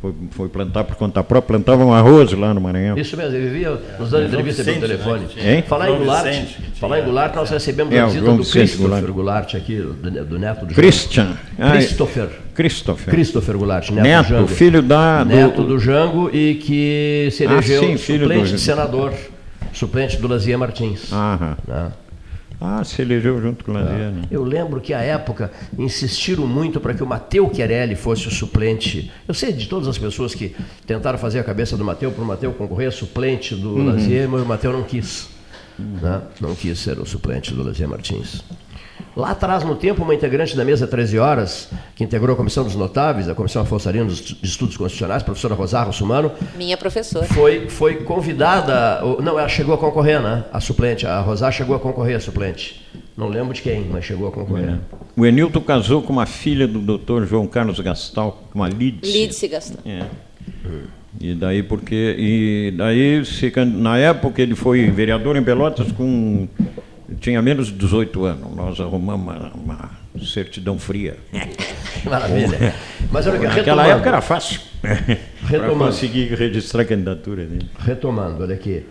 foi, foi plantar por conta própria, plantava um arroz lá no Maranhão. Isso mesmo, ele vivia nos dando entrevista pelo telefone. né? Falar em Goulart, falar em Goulart, nós recebemos É, a o visita do Christopher Goulart. Goulart aqui, do, do neto do Jango. Christian. Ah, Christopher. Christopher. Christopher Goulart, neto, Neto, do Jango. filho da- do- Neto do Jango e que se Ah, elegeu sim, filho suplente do de senador, suplente do Lazier Martins. Aham. né? Ah, se elegeu junto com o Lazier. né? Eu lembro que à época insistiram muito para que o Mateu Chiarelli fosse o suplente. Eu sei de todas as pessoas que tentaram fazer a cabeça do Mateu para o Mateu concorrer suplente do Uhum. Lazier, mas o Mateu não quis. né? Não quis ser o suplente do Lazier Martins. Lá atrás, no tempo, uma integrante da mesa 13 horas, que integrou a Comissão dos Notáveis, a Comissão Afonsarinho dos de Estudos Constitucionais, a professora Rosário Sumano, Minha professora. foi, foi convidada. Não, ela chegou a concorrer, né? A suplente. A Rosário chegou a concorrer a suplente. Não lembro de quem, mas chegou a concorrer. O Enilton casou com uma filha do Dr. João Carlos Gastal, com a Lídice. Lídice Gastão. É. E daí porque e daí se na época ele foi vereador em Pelotas com tinha menos de 18 anos. Nós arrumamos uma, uma certidão fria. Maravilha. Mas olha Naquela retomando, época era fácil para conseguir registrar a candidatura dele. retomando, olha aqui.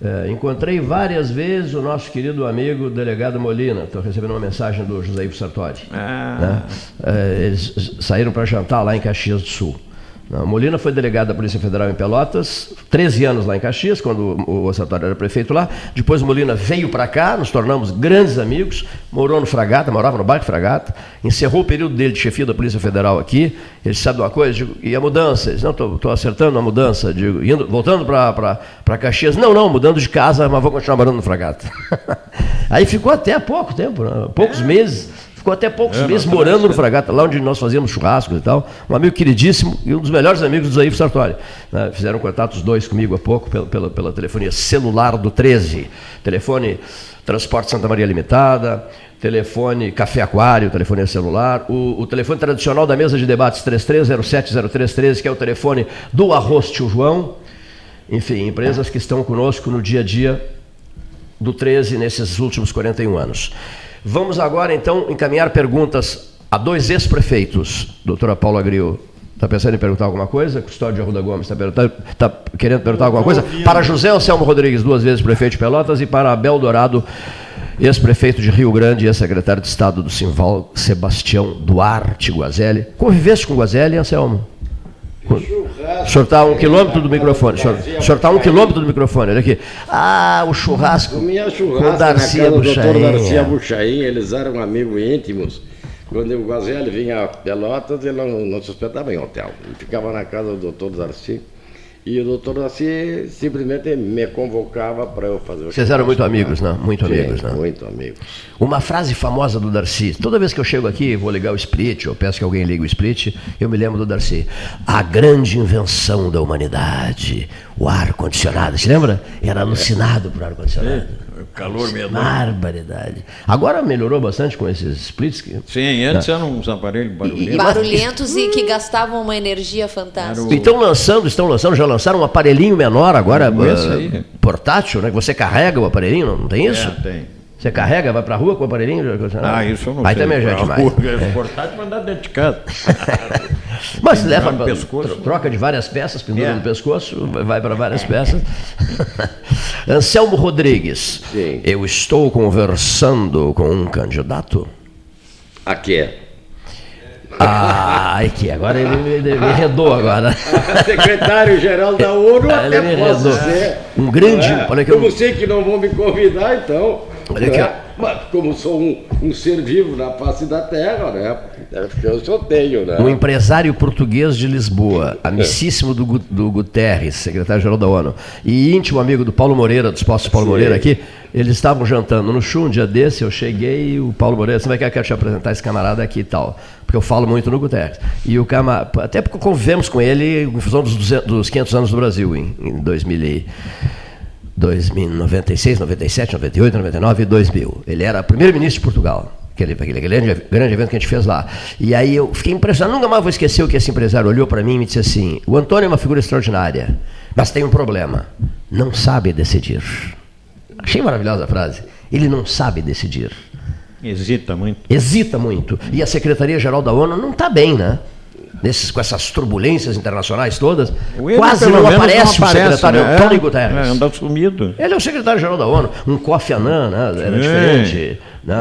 É, encontrei várias vezes o nosso querido amigo delegado Molina. Estou recebendo uma mensagem do José Ivo Sartori. Ah, né? É, eles saíram para jantar lá em Caxias do Sul. Não, Molina foi delegado da Polícia Federal em Pelotas, 13 anos lá em Caxias, quando o, o Sartori era prefeito lá. Depois Molina veio para cá, nos tornamos grandes amigos, morou no Fragata, morava no bairro Fragata, encerrou o período dele de chefia da Polícia Federal aqui. Ele sabe de uma coisa, digo, e a mudança? Ele não, estou acertando a mudança, digo, indo, voltando para Caxias. Não, não, mudando de casa, mas vou continuar morando no Fragata. Aí ficou até há pouco tempo, né? poucos meses, Ficou até poucos meses morando no Fragata, lá onde nós fazíamos churrascos e tal. Um amigo queridíssimo e um dos melhores amigos do Zaif Sartori. né? Fizeram contato os dois comigo há pouco pela, pela, pela telefonia celular do 13. Telefone Transporte Santa Maria Limitada, telefone Café Aquário, telefone celular, o, o telefone tradicional da mesa de debates 33070313, que é o telefone do Arroz Tio João. Enfim, empresas que estão conosco no dia a dia do 13 nesses últimos 41 anos. Vamos agora, então, encaminhar perguntas a dois ex-prefeitos. Doutora Paula Gril, está pensando em perguntar alguma coisa? Custódio Arruda Gomes está tá querendo perguntar alguma coisa? Para José Anselmo Rodrigues, duas vezes prefeito de Pelotas, e para Abel Dourado, ex-prefeito de Rio Grande e ex-secretário de Estado do Simval, Sebastião Duarte Guazelli. Conviveste com Guazelli, Anselmo? O senhor está a um quilômetro do microfone. O senhor- o senhor está a um quilômetro do microfone. Olha aqui. Ah, o churrasco. Comia com churrasco o Darcy na casa do. Darcy Abuchain, eles eram amigos íntimos. Quando o Guazelli vinha a Pelotas, ele não, não se hospedava em hotel. Ele ficava na casa do doutor Darcy. E o doutor Darcy simplesmente me convocava para eu fazer o Vocês eram muito amigos, né? Muito Sim, amigos, né? Muito amigos. Uma frase famosa do Darcy. Toda vez que eu chego aqui, vou ligar o split, ou peço que alguém ligue o split, eu me lembro do Darcy. A grande invenção da humanidade, o ar-condicionado. Se lembra? Era alucinado por ar-condicionado. Calor mesmo. Barbaridade. Agora melhorou bastante com esses splits. que- Sim, antes eram uns aparelhos barulhentos. Barulhentos e que gastavam uma energia fantástica. Estão lançando, estão lançando, já lançaram um aparelhinho menor agora, ah, aí. portátil, né? Que você carrega o aparelhinho, não, não tem isso? É, tem. Você carrega, vai pra rua com o aparelhinho? Ah, isso eu não Aí sei. também já é demais. rua, é Portátil mandar dentro de casa. Mas leva no pra- pescoço. tro- troca de várias peças, pendura É. no pescoço, vai para várias peças. Anselmo Rodrigues, Sim. eu estou conversando com um candidato. Aqui é. Ai, que agora ele me, ele me enredou agora. Secretário-geral da ONU, Ele até me posso enredou. ser. Um grande- é? olha que eu- Como sei que não vão me convidar, então. Olha aqui, é? Mas como sou um, um ser vivo na face da terra, né? É porque eu só tenho, né? Um empresário português de Lisboa, amicíssimo do, do Guterres, secretário-geral da ONU, e íntimo amigo do Paulo Moreira, dos postos Paulo Sim. Moreira aqui, eles estavam jantando no Chu um dia desse, eu cheguei e o Paulo Moreira, você vai querer que eu te apresentar esse camarada aqui e tal, porque eu falo muito no Guterres. E o camarada, até porque convivemos com ele em função dos, 200 dos 500 anos do Brasil, em, em 2000 e- 2096, 97, 98, 99 e 2000. Ele era primeiro-ministro de Portugal. Aquele, aquele grande, grande evento que a gente fez lá. E aí eu fiquei impressionado, nunca mais vou esquecer o que esse empresário olhou para mim e me disse assim: o Antônio é uma figura extraordinária, mas tem um problema. Não sabe decidir. Achei maravilhosa a frase. Ele não sabe decidir. Hesita muito. Hesita muito. E a Secretaria-Geral da ONU não está bem, né? Nesses, com essas turbulências internacionais todas, O ele, quase não aparece, o aparece, secretário né? Antônio Guterres. é, anda sumido. Ele é o secretário-geral da ONU, um Kofi Annan, né? Era Sim. diferente. Né?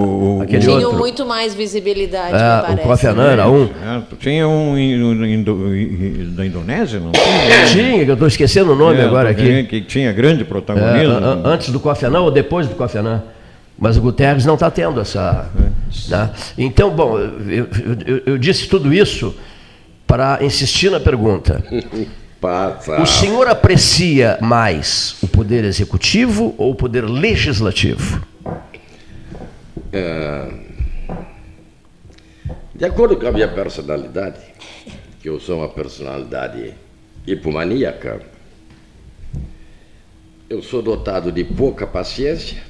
O- Aquele Tinham outro. muito mais visibilidade, É, me o parece. Kofi Annan era um. É, tinha um da Indonésia, não Tinha, que eu estou esquecendo o nome É, agora aqui. Que tinha grande É, protagonismo. an- antes do Kofi Annan ou depois do Kofi Annan. Mas o Guterres não está tendo essa. né? Então, bom, eu, eu- eu disse tudo isso para insistir na pergunta. Passa. O senhor aprecia mais o poder executivo ou o poder legislativo? De acordo com a minha personalidade, que eu sou uma personalidade hipomaníaca, eu sou dotado de pouca paciência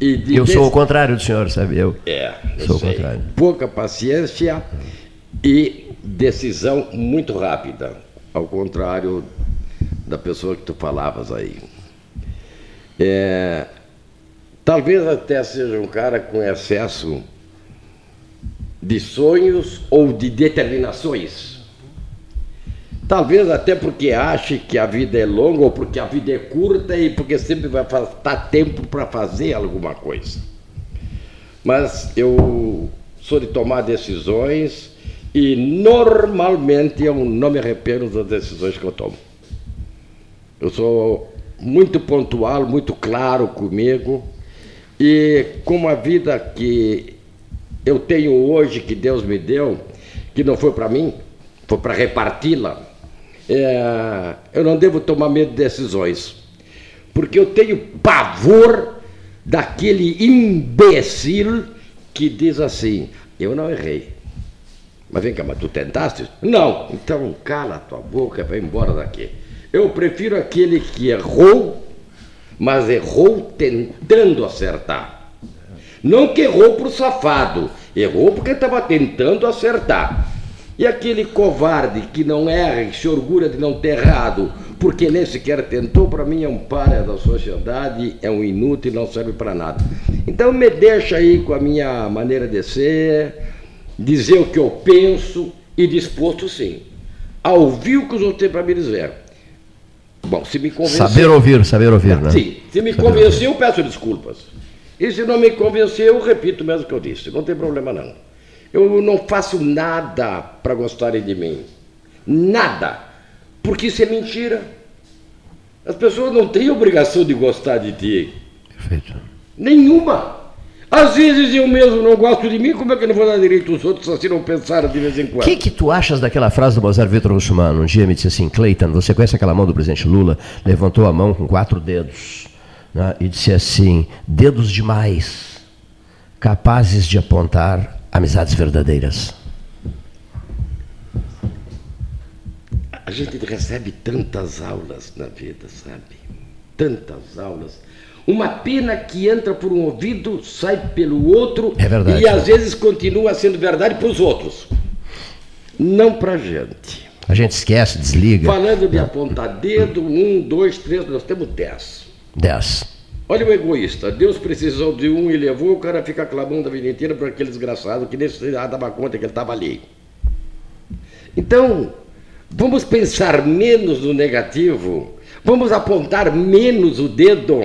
e de Eu sou o des- contrário do senhor, sabe? Eu. É, eu Sou o sei. contrário. Pouca paciência e decisão muito rápida, ao contrário da pessoa que tu falavas aí. É, talvez até seja um cara com excesso de sonhos ou de determinações. Talvez até porque ache que a vida é longa ou porque a vida é curta e porque sempre vai faltar tempo para fazer alguma coisa. Mas eu sou de tomar decisões e normalmente eu não me arrependo das decisões que eu tomo. Eu sou muito pontual, muito claro comigo e com uma vida que eu tenho hoje, que Deus me deu, que não foi para mim, foi para reparti-la, é, eu não devo tomar medo de decisões, porque eu tenho pavor daquele imbecil que diz assim: Eu não errei. Mas vem cá, mas tu tentaste? Não. Então cala a tua boca e vai embora daqui. Eu prefiro aquele que errou, mas errou tentando acertar. Não que errou por safado, errou porque estava tentando acertar. E aquele covarde que não erra e se orgulha de não ter errado, porque nem sequer tentou, para mim é um párea da sociedade, é um inútil, não serve para nada. Então me deixa aí com a minha maneira de ser, dizer o que eu penso e disposto sim a ouvir o que os outros têm para me dizer. Bom, se me convencer. Saber ouvir, saber ouvir, né? Sim, se me convencer, eu peço desculpas. E se não me convencer, eu repito mesmo o que eu disse. Não tem problema não. Eu não faço nada para gostarem de mim. Nada. Porque isso é mentira. As pessoas não têm obrigação de gostar de ti. Perfeito. Nenhuma. Às vezes eu mesmo não gosto de mim, como é que eu não vou dar direito aos outros assim não pensaram de vez em O quando? que, que tu achas daquela frase do Mozart Vitor Russumano? Um dia me disse assim, Cleiton, você conhece aquela mão do presidente Lula? Levantou a mão com quatro dedos né, e disse assim, dedos demais, capazes de apontar amizades verdadeiras. A gente recebe tantas aulas na vida, sabe? Tantas aulas. Uma pena que entra por um ouvido, sai pelo outro É verdade. e às vezes continua sendo verdade para os outros. Não para a gente. A gente esquece, desliga. Falando de apontar dedo, um, dois, três, nós temos dez. Dez. Olha o egoísta. Deus precisou de um e levou, o cara fica clamando a vida inteira por aquele desgraçado que nem se dava conta que ele estava ali. Então, vamos pensar menos no negativo, vamos apontar menos o dedo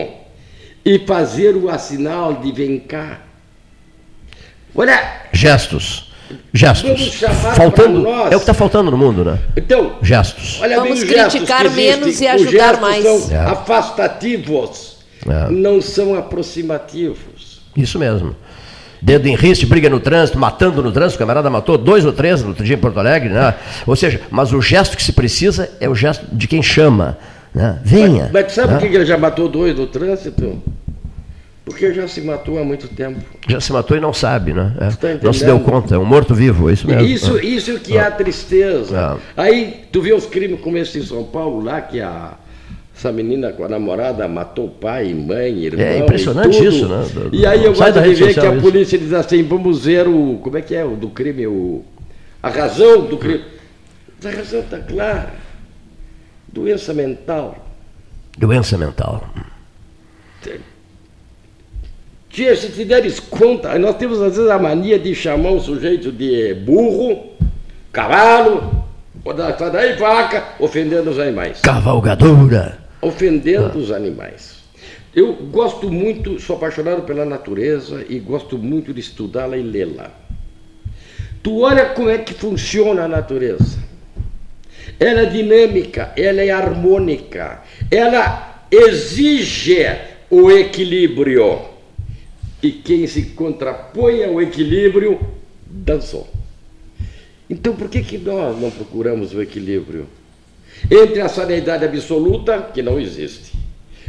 e fazer o sinal de vem cá. Olha, Gestos. Vamos Gestos. chamar Faltando. É o que está faltando no mundo, né? então, Gestos. olha Vamos bem os gestos criticar menos e ajudar mais. São É. afastativos, É. não são aproximativos. Isso mesmo. Dedo em riste, briga no trânsito, matando no trânsito, o camarada matou dois ou três no outro dia em Porto Alegre, né? Ou seja, mas o gesto que se precisa é o gesto de quem chama. Né? Venha. Mas sabe né? por que ele já matou dois no trânsito? Porque já se matou há muito tempo. Já se matou e não sabe, né? É. Tá não se deu conta, é um morto-vivo, é isso mesmo. Isso, É. isso que é a tristeza. Aí tu vê os crimes como esse em São Paulo lá, que a, essa menina com a namorada matou pai, mãe, irmão. É impressionante e tudo. isso, né? Do- E aí eu gosto de ver que a isso. polícia diz assim, vamos ver o. Como é que é o do crime? O, a razão do crime. A razão está clara. Doença mental. Doença mental. Tia, se te deres conta, nós temos às vezes a mania de chamar o sujeito de burro, cavalo, ou da- daí vaca, ofendendo os animais. Cavalgadora. Ofendendo os animais. Eu gosto muito, sou apaixonado pela natureza e gosto muito de estudá-la e lê-la. Tu olha como é que funciona a natureza. Ela é dinâmica, ela é harmônica, ela exige o equilíbrio. E quem se contrapõe ao equilíbrio dançou. Então por que, que nós não procuramos o equilíbrio? Entre a sanidade absoluta, que não existe,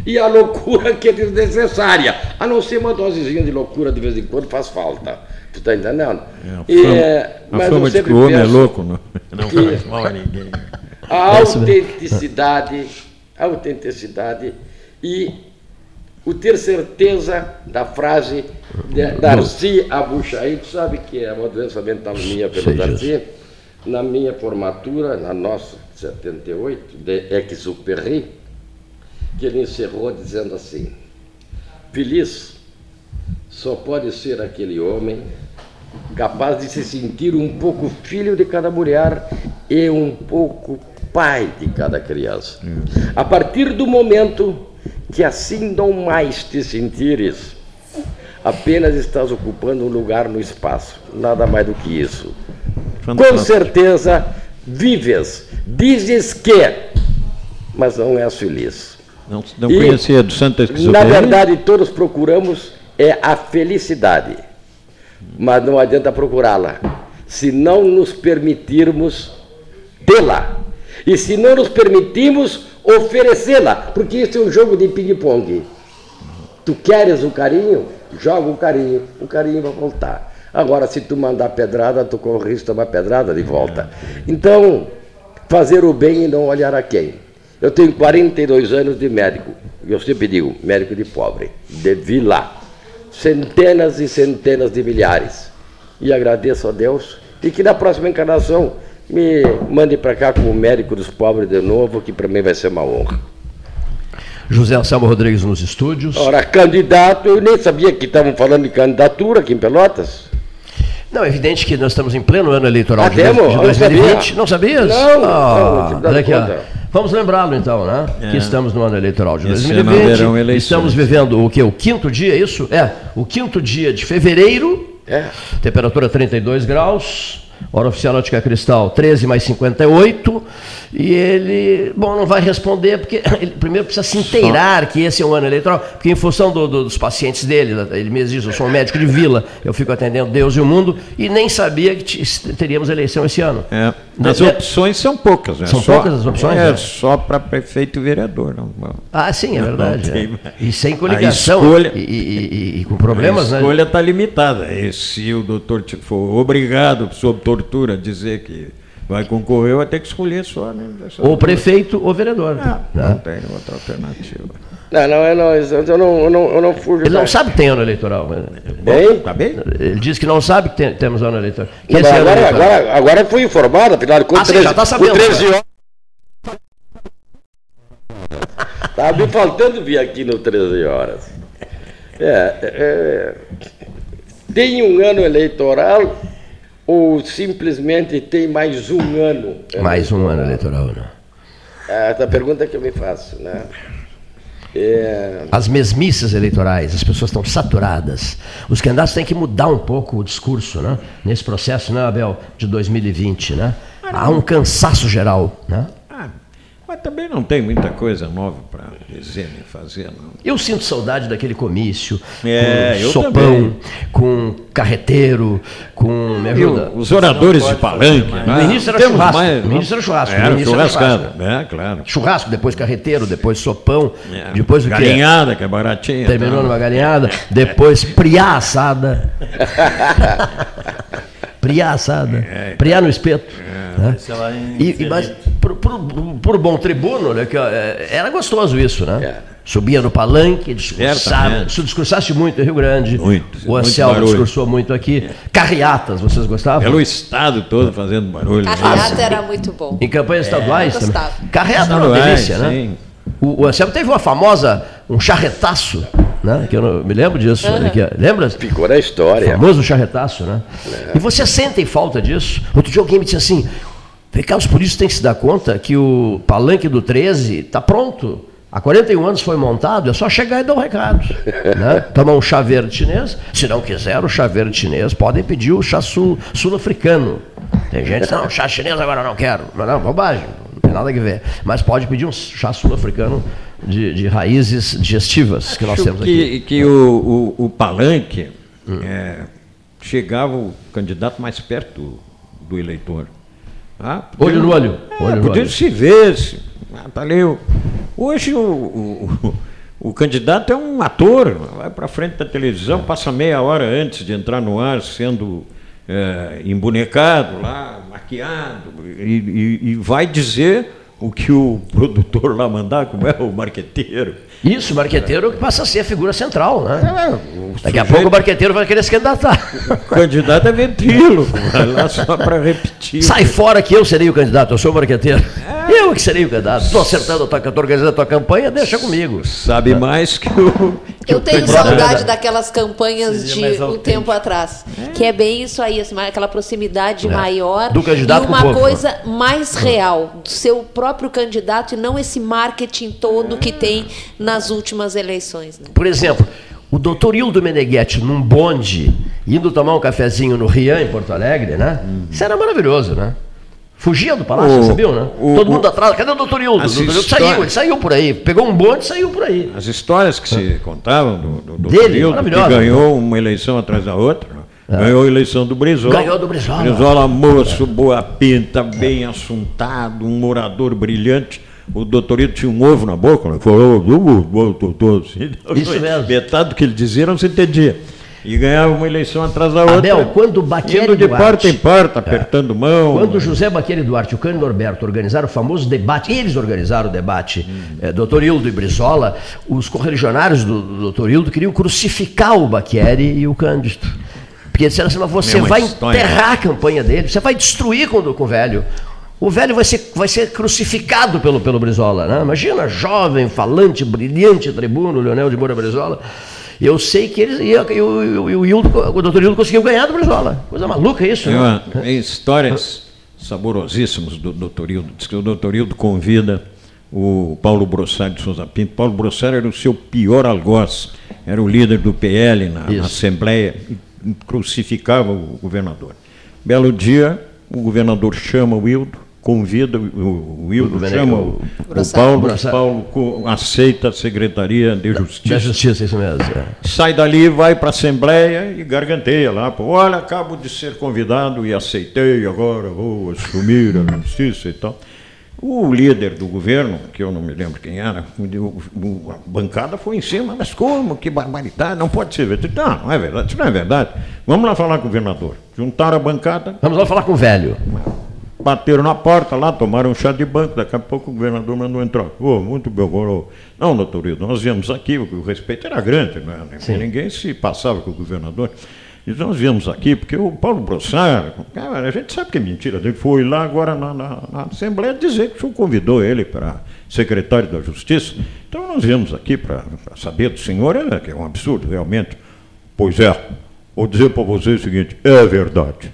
e a loucura que é desnecessária. A não ser uma dosezinha de loucura de vez em quando faz falta. Tu está entendendo? É, a E, fama, é, a mas fama eu de que o homem é louco, não, não faz mal a ninguém. a É autenticidade, a autenticidade e o ter certeza da frase de Darcy Abuchaí, tu sabe que é uma doença mental minha pelo Sei Darcy, na minha formatura, na nossa, 78, de Exupéry, que ele encerrou dizendo assim, feliz só pode ser aquele homem capaz de se sentir um pouco filho de cada mulher e um pouco pai de cada criança. A partir do momento que assim não mais te sentires, apenas estás ocupando um lugar no espaço, nada mais do que isso. Com Fantástico. certeza vives, dizes que, mas não és feliz. Não, não E, conhecia do Santa Na Exupéry? verdade, todos procuramos é a felicidade, mas não adianta procurá-la se não nos permitirmos tê-la e se não nos permitirmos oferecê-la, porque isso é um jogo de ping-pong. Tu queres o carinho? Joga o carinho, o carinho vai voltar. Agora, se tu mandar pedrada, tu corre o risco de tomar pedrada de volta. Então, fazer o bem e não olhar a quem. Eu tenho 42 anos de médico. Eu sempre digo, médico de pobre, de vila. Centenas e centenas de milhares. E agradeço a Deus. E que na próxima encarnação me mande para cá como médico dos pobres de novo, que para mim vai ser uma honra. José Anselmo Rodrigues nos estúdios. Ora, candidato, eu nem sabia que estavam falando de candidatura aqui em Pelotas. Não, é evidente que nós estamos em pleno ano eleitoral Ah, de, de Eu não 2020. sabia. Não sabias? Não, Ah, não, não, olha aqui, ó. Vamos lembrá-lo então, né? É. Que estamos no ano eleitoral de Esse 2020. ano haverão eleições. Estamos vivendo o que? O quinto dia, é isso? É, o quinto dia de fevereiro. É. Temperatura 32 graus. Hora oficial ótica cristal 13 mais 58. E ele, bom, não vai responder, porque ele primeiro precisa se inteirar que esse é um ano eleitoral, porque em função do- do- dos pacientes dele, ele mesmo diz, eu sou um médico de vila, eu fico atendendo Deus e o mundo, e nem sabia que teríamos eleição esse ano. É. Né? As opções são poucas, né? São Só- poucas as opções, É, né? só para prefeito e vereador. Não. Ah, sim, é verdade. tem é. E sem A coligação. escolha- E, e- e- com problemas, a né? escolha está limitada. E se o doutor for obrigado, sob tortura, a dizer que vai concorrer, vai ter que escolher só. Né? Ou prefeito ou vereador. Ah, né? Não tem outra alternativa. Não, não, eu não, eu não, eu não, eu não fujo. Ele não mais. sabe que tem ano eleitoral. né? Tá bem? Ele diz que não sabe que tem- temos ano eleitoral. Não, mas ano agora, eleitoral. agora, agora fui informado, afinal de Ah, contas, sim, já tá sabendo, com 13 né? horas. Estava me faltando vir aqui no 13 horas. É, é, tem um ano eleitoral ou simplesmente tem mais um ano? Mais um ano eleitoral, né? É Essa pergunta que eu me faço, né? É, As mesmices eleitorais, as pessoas estão saturadas. Os candidatos têm que mudar um pouco o discurso, né? Nesse processo, né, Abel, de 2020, né? Há um cansaço geral, né? Mas também não tem muita coisa nova para dizer nem fazer, não. Eu sinto saudade daquele comício, É, com eu sopão, também. com carreteiro, com. Me ajuda? os oradores de palanque. No né? início era Temos churrasco. mais- no início era churrasco. Era no início era churrasco. é, claro. Churrasco, depois carreteiro, depois sopão, É, depois o quê? Galinhada, que é baratinha. Terminou tá? numa galinhada, depois priá assada. priá assada. É, priá no espeto. né? Lá, em E, e, mas, por, bom tribuno, né, que, é, era gostoso isso, né? É. Subia no palanque, discursava. Se discursasse muito em Rio Grande. Muito, O muito Anselmo barulho. discursou muito aqui. Carreatas, vocês gostavam? Pelo estado todo fazendo barulho. Carreata era muito bom. Em campanhas estaduais eu também. gostava. Carreata era uma delícia, né? sim. O, o Anselmo teve uma famosa, um charretaço, né? Que eu não, me lembro disso. Aham. que- lembra? ficou na história. famoso charretaço, né? E você sentem falta disso? Outro dia alguém me disse assim, vem cá, os polícias têm que se dar conta que o palanque do 13 está pronto. Há 41 anos foi montado, é só chegar e dar um recado. né? Tomar um chá verde chinês. Se não quiser o chá verde chinês, podem pedir o chá sul- sul-africano. Tem gente que não, chá chinês agora não quero. Mas não, bobagem, não tem nada a ver. Mas pode pedir um chá sul-africano de, de raízes digestivas que nós Acho temos aqui. que, que o, o, o palanque é, chegava o candidato mais perto do eleitor. Ah, Olho no olho. É, Olho no podia olho. se ver. Se, ah, tá ali, o- hoje o, o, o- candidato é um ator, vai para frente da televisão, passa meia hora antes de entrar no ar, sendo é, embonecado lá, maquiado, e, e- e vai dizer o que o produtor lá mandar, como é o marqueteiro. Isso, o marqueteiro que passa a ser a figura central, né? É, Daqui a pouco o marqueteiro vai querer se candidatar. O candidato é ventríloco, vai lá só para repetir. Sai fora que eu serei o candidato, eu sou o marqueteiro. Eu que serei o candidato. Estou acertando tô organizando a tua campanha, deixa comigo. Sabe mais que o. que Eu o tenho candidato. saudade daquelas campanhas de um tempo atrás. Que é bem isso aí, assim, aquela proximidade maior Do candidato e com uma o povo. coisa mais real, do seu próprio candidato e não esse marketing todo que tem nas últimas eleições. né? Por exemplo, o doutor Hildo Meneghetti num bonde, indo tomar um cafezinho no Rian, em Porto Alegre, né? Isso era maravilhoso, né? Fugia do palácio, O- você viu, né? o- Todo o- mundo atrás. Cadê o doutor Hildo? O doutor saiu, ele saiu por aí. Pegou um bonde e saiu por aí. As histórias que se contavam do, do, do Dele, Hildo, que ganhou uma eleição atrás da outra, né? ganhou a eleição do Brizola. Ganhou do Brizola. Brizola, moço, boa pinta, bem assuntado, um orador brilhante. O doutorito tinha um ovo na boca, né? falou, doutor, assim, Isso mesmo. metade do que ele dizia não se entendia. E ganhava uma eleição atrás da outra. Abel, quando Baqueri indo de Duarte- porta em porta, apertando mão. Quando José Baqueri Duarte e o Cândido Norberto organizaram o famoso debate, eles organizaram o debate, Hum. eh, doutor Hildo e Brizola, os correligionários do, do doutor Hildo queriam crucificar o Baqueri e o Cândido. Porque disseram assim, mas você Mesma vai história. enterrar a campanha dele, você vai destruir com, com o velho. O velho vai ser, vai ser crucificado pelo, pelo Brizola. Né? Imagina, jovem, falante, brilhante tribuno, Leonel de Moura Brizola. Eu sei que eles, e, o- e o, e o Hildo, o doutor Hildo conseguiu ganhar do Brizola. Coisa maluca isso, Tem, né? tem histórias saborosíssimas do Dr. Hildo. Diz que o Dr. Hildo convida o Paulo Brossard de Souza Pinto. Paulo Brossard era o seu pior algoz, era o líder do PL na, na. Assembleia e crucificava o governador. Belo dia, o governador chama o Hildo, convida, o, o Hildo O Bene- chama o- o. Paulo, o. Paulo aceita a Secretaria de Justiça. Da justiça, isso mesmo. é. Sai dali, vai para a Assembleia e garganteia lá. Pô, olha, acabo de ser convidado e aceitei, agora vou assumir a justiça e tal. O líder do governo, que eu não me lembro quem era, a bancada foi em cima, mas como? Que barbaridade, não pode ser verdade. Não, não é verdade, isso não é verdade. Vamos lá falar com o governador. Juntaram a bancada, Vamos lá falar com o velho. Bateram na porta lá, tomaram um chá de banco, daqui a pouco o governador mandou entrar. Ô, muito bem, ô. Não, doutor Hildo, nós viemos aqui, porque o respeito era grande, não é? ninguém se passava com o governador. E nós viemos aqui porque o Paulo Brossard, cara, a gente sabe que é mentira, ele foi lá agora na, na- na Assembleia dizer que o senhor convidou ele para secretário da Justiça. Então nós viemos aqui para para saber do senhor, é, que é um absurdo, realmente. Pois é, vou dizer para você o seguinte, é verdade.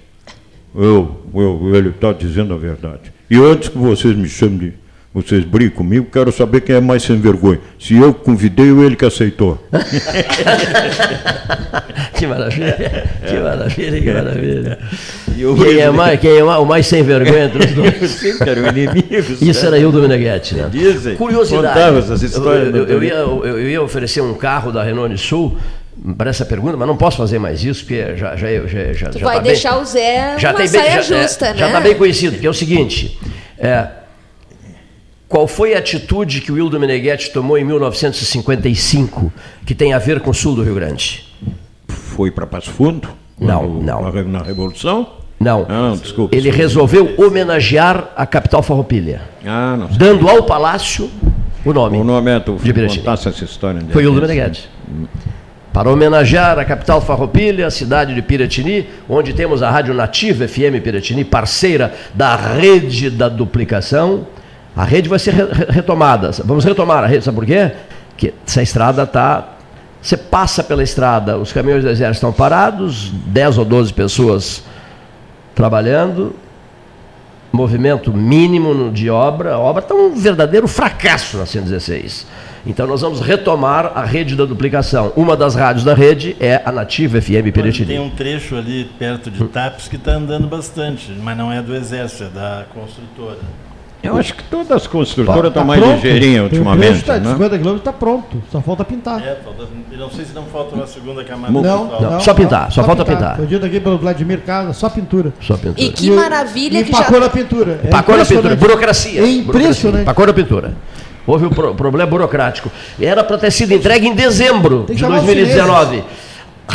Eu, eu, ele está dizendo a verdade. E antes que vocês me chamem de. Vocês briguem comigo, quero saber quem é mais sem vergonha. Se eu convidei ou ele que aceitou. Que maravilha, que maravilha, que maravilha. E eu- Quem é, mais, quem é o mais sem vergonha entre os dois? Sim, que eram inimigos. Isso era Hildo Meneghetti, né? Dizem, Curiosidade. contava essas histórias Eu, eu- eu ia, eu- eu ia oferecer um carro da Renault Sul para essa pergunta, mas não posso fazer mais isso, porque já já já já, Tu já vai tá bem- deixar o Zé já uma tem saia bem, já, justa, é, né? Já está bem conhecido, que é o seguinte. é, qual foi a atitude que o Hildo Meneghetti tomou em 1955, que tem a ver com o sul do Rio Grande? Foi para Passo Fundo? Não, não. Na, re- na Revolução? Não. Ah, não, desculpa. Ele resolveu homenagear a capital farroupilha, Ah, não sei. dando ao palácio o nome. O nome é tu De contasse essa história. Foi Hildo. Meneghetti. Para homenagear a capital farroupilha, a cidade de Piratini, onde temos a Rádio Nativa FM Piratini, parceira da rede da duplicação. A rede vai ser re- re- retomada. Vamos retomar a rede, sabe por quê? Porque essa estrada está. Você passa pela estrada, os caminhões do exército estão parados, 10 ou 12 pessoas trabalhando, movimento mínimo de obra. A obra está um verdadeiro fracasso na 116. Então nós vamos retomar a rede da duplicação. Uma das rádios da rede é a Nativa FM Tem Piratini. um trecho ali perto de Tapes que está andando bastante, mas não é do Exército, é da construtora. Eu acho que todas as construtoras Tá estão mais pronto. ligeirinhas Tem ultimamente. trecho, tá, de né? 50 quilômetros está pronto, só falta pintar. É, falta, não sei se não falta uma segunda camada. Não, não, asfalto. só pintar, só falta pintar. Foi dito aqui pelo Vladimir Casa, só pintura. Só pintura. E que E maravilha e que já. empacou na pintura. É Pacou na pintura, burocracia. É impressionante. Pacou na pintura. Houve um pro- problema burocrático. Era para ter sido entregue em dezembro de chamar os 2019.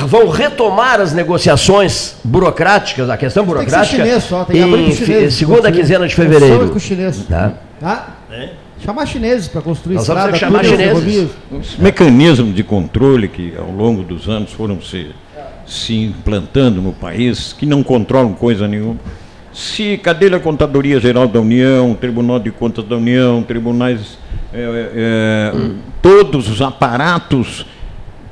Vão retomar as negociações burocráticas, a questão Tem que ser burocrática, chinês só, tem que abrir chinês. segunda quinzena de fevereiro. é com chinês. Tá? Tá? É? Chamar chineses para construir Nós estrada, chamar túneis, chineses. Os mecanismos de controle que ao longo dos anos foram se, se implantando no país, que não controlam coisa nenhuma. Se cadê a Contadoria Geral da União, Tribunal de Contas da União, tribunais, é, é, todos os aparatos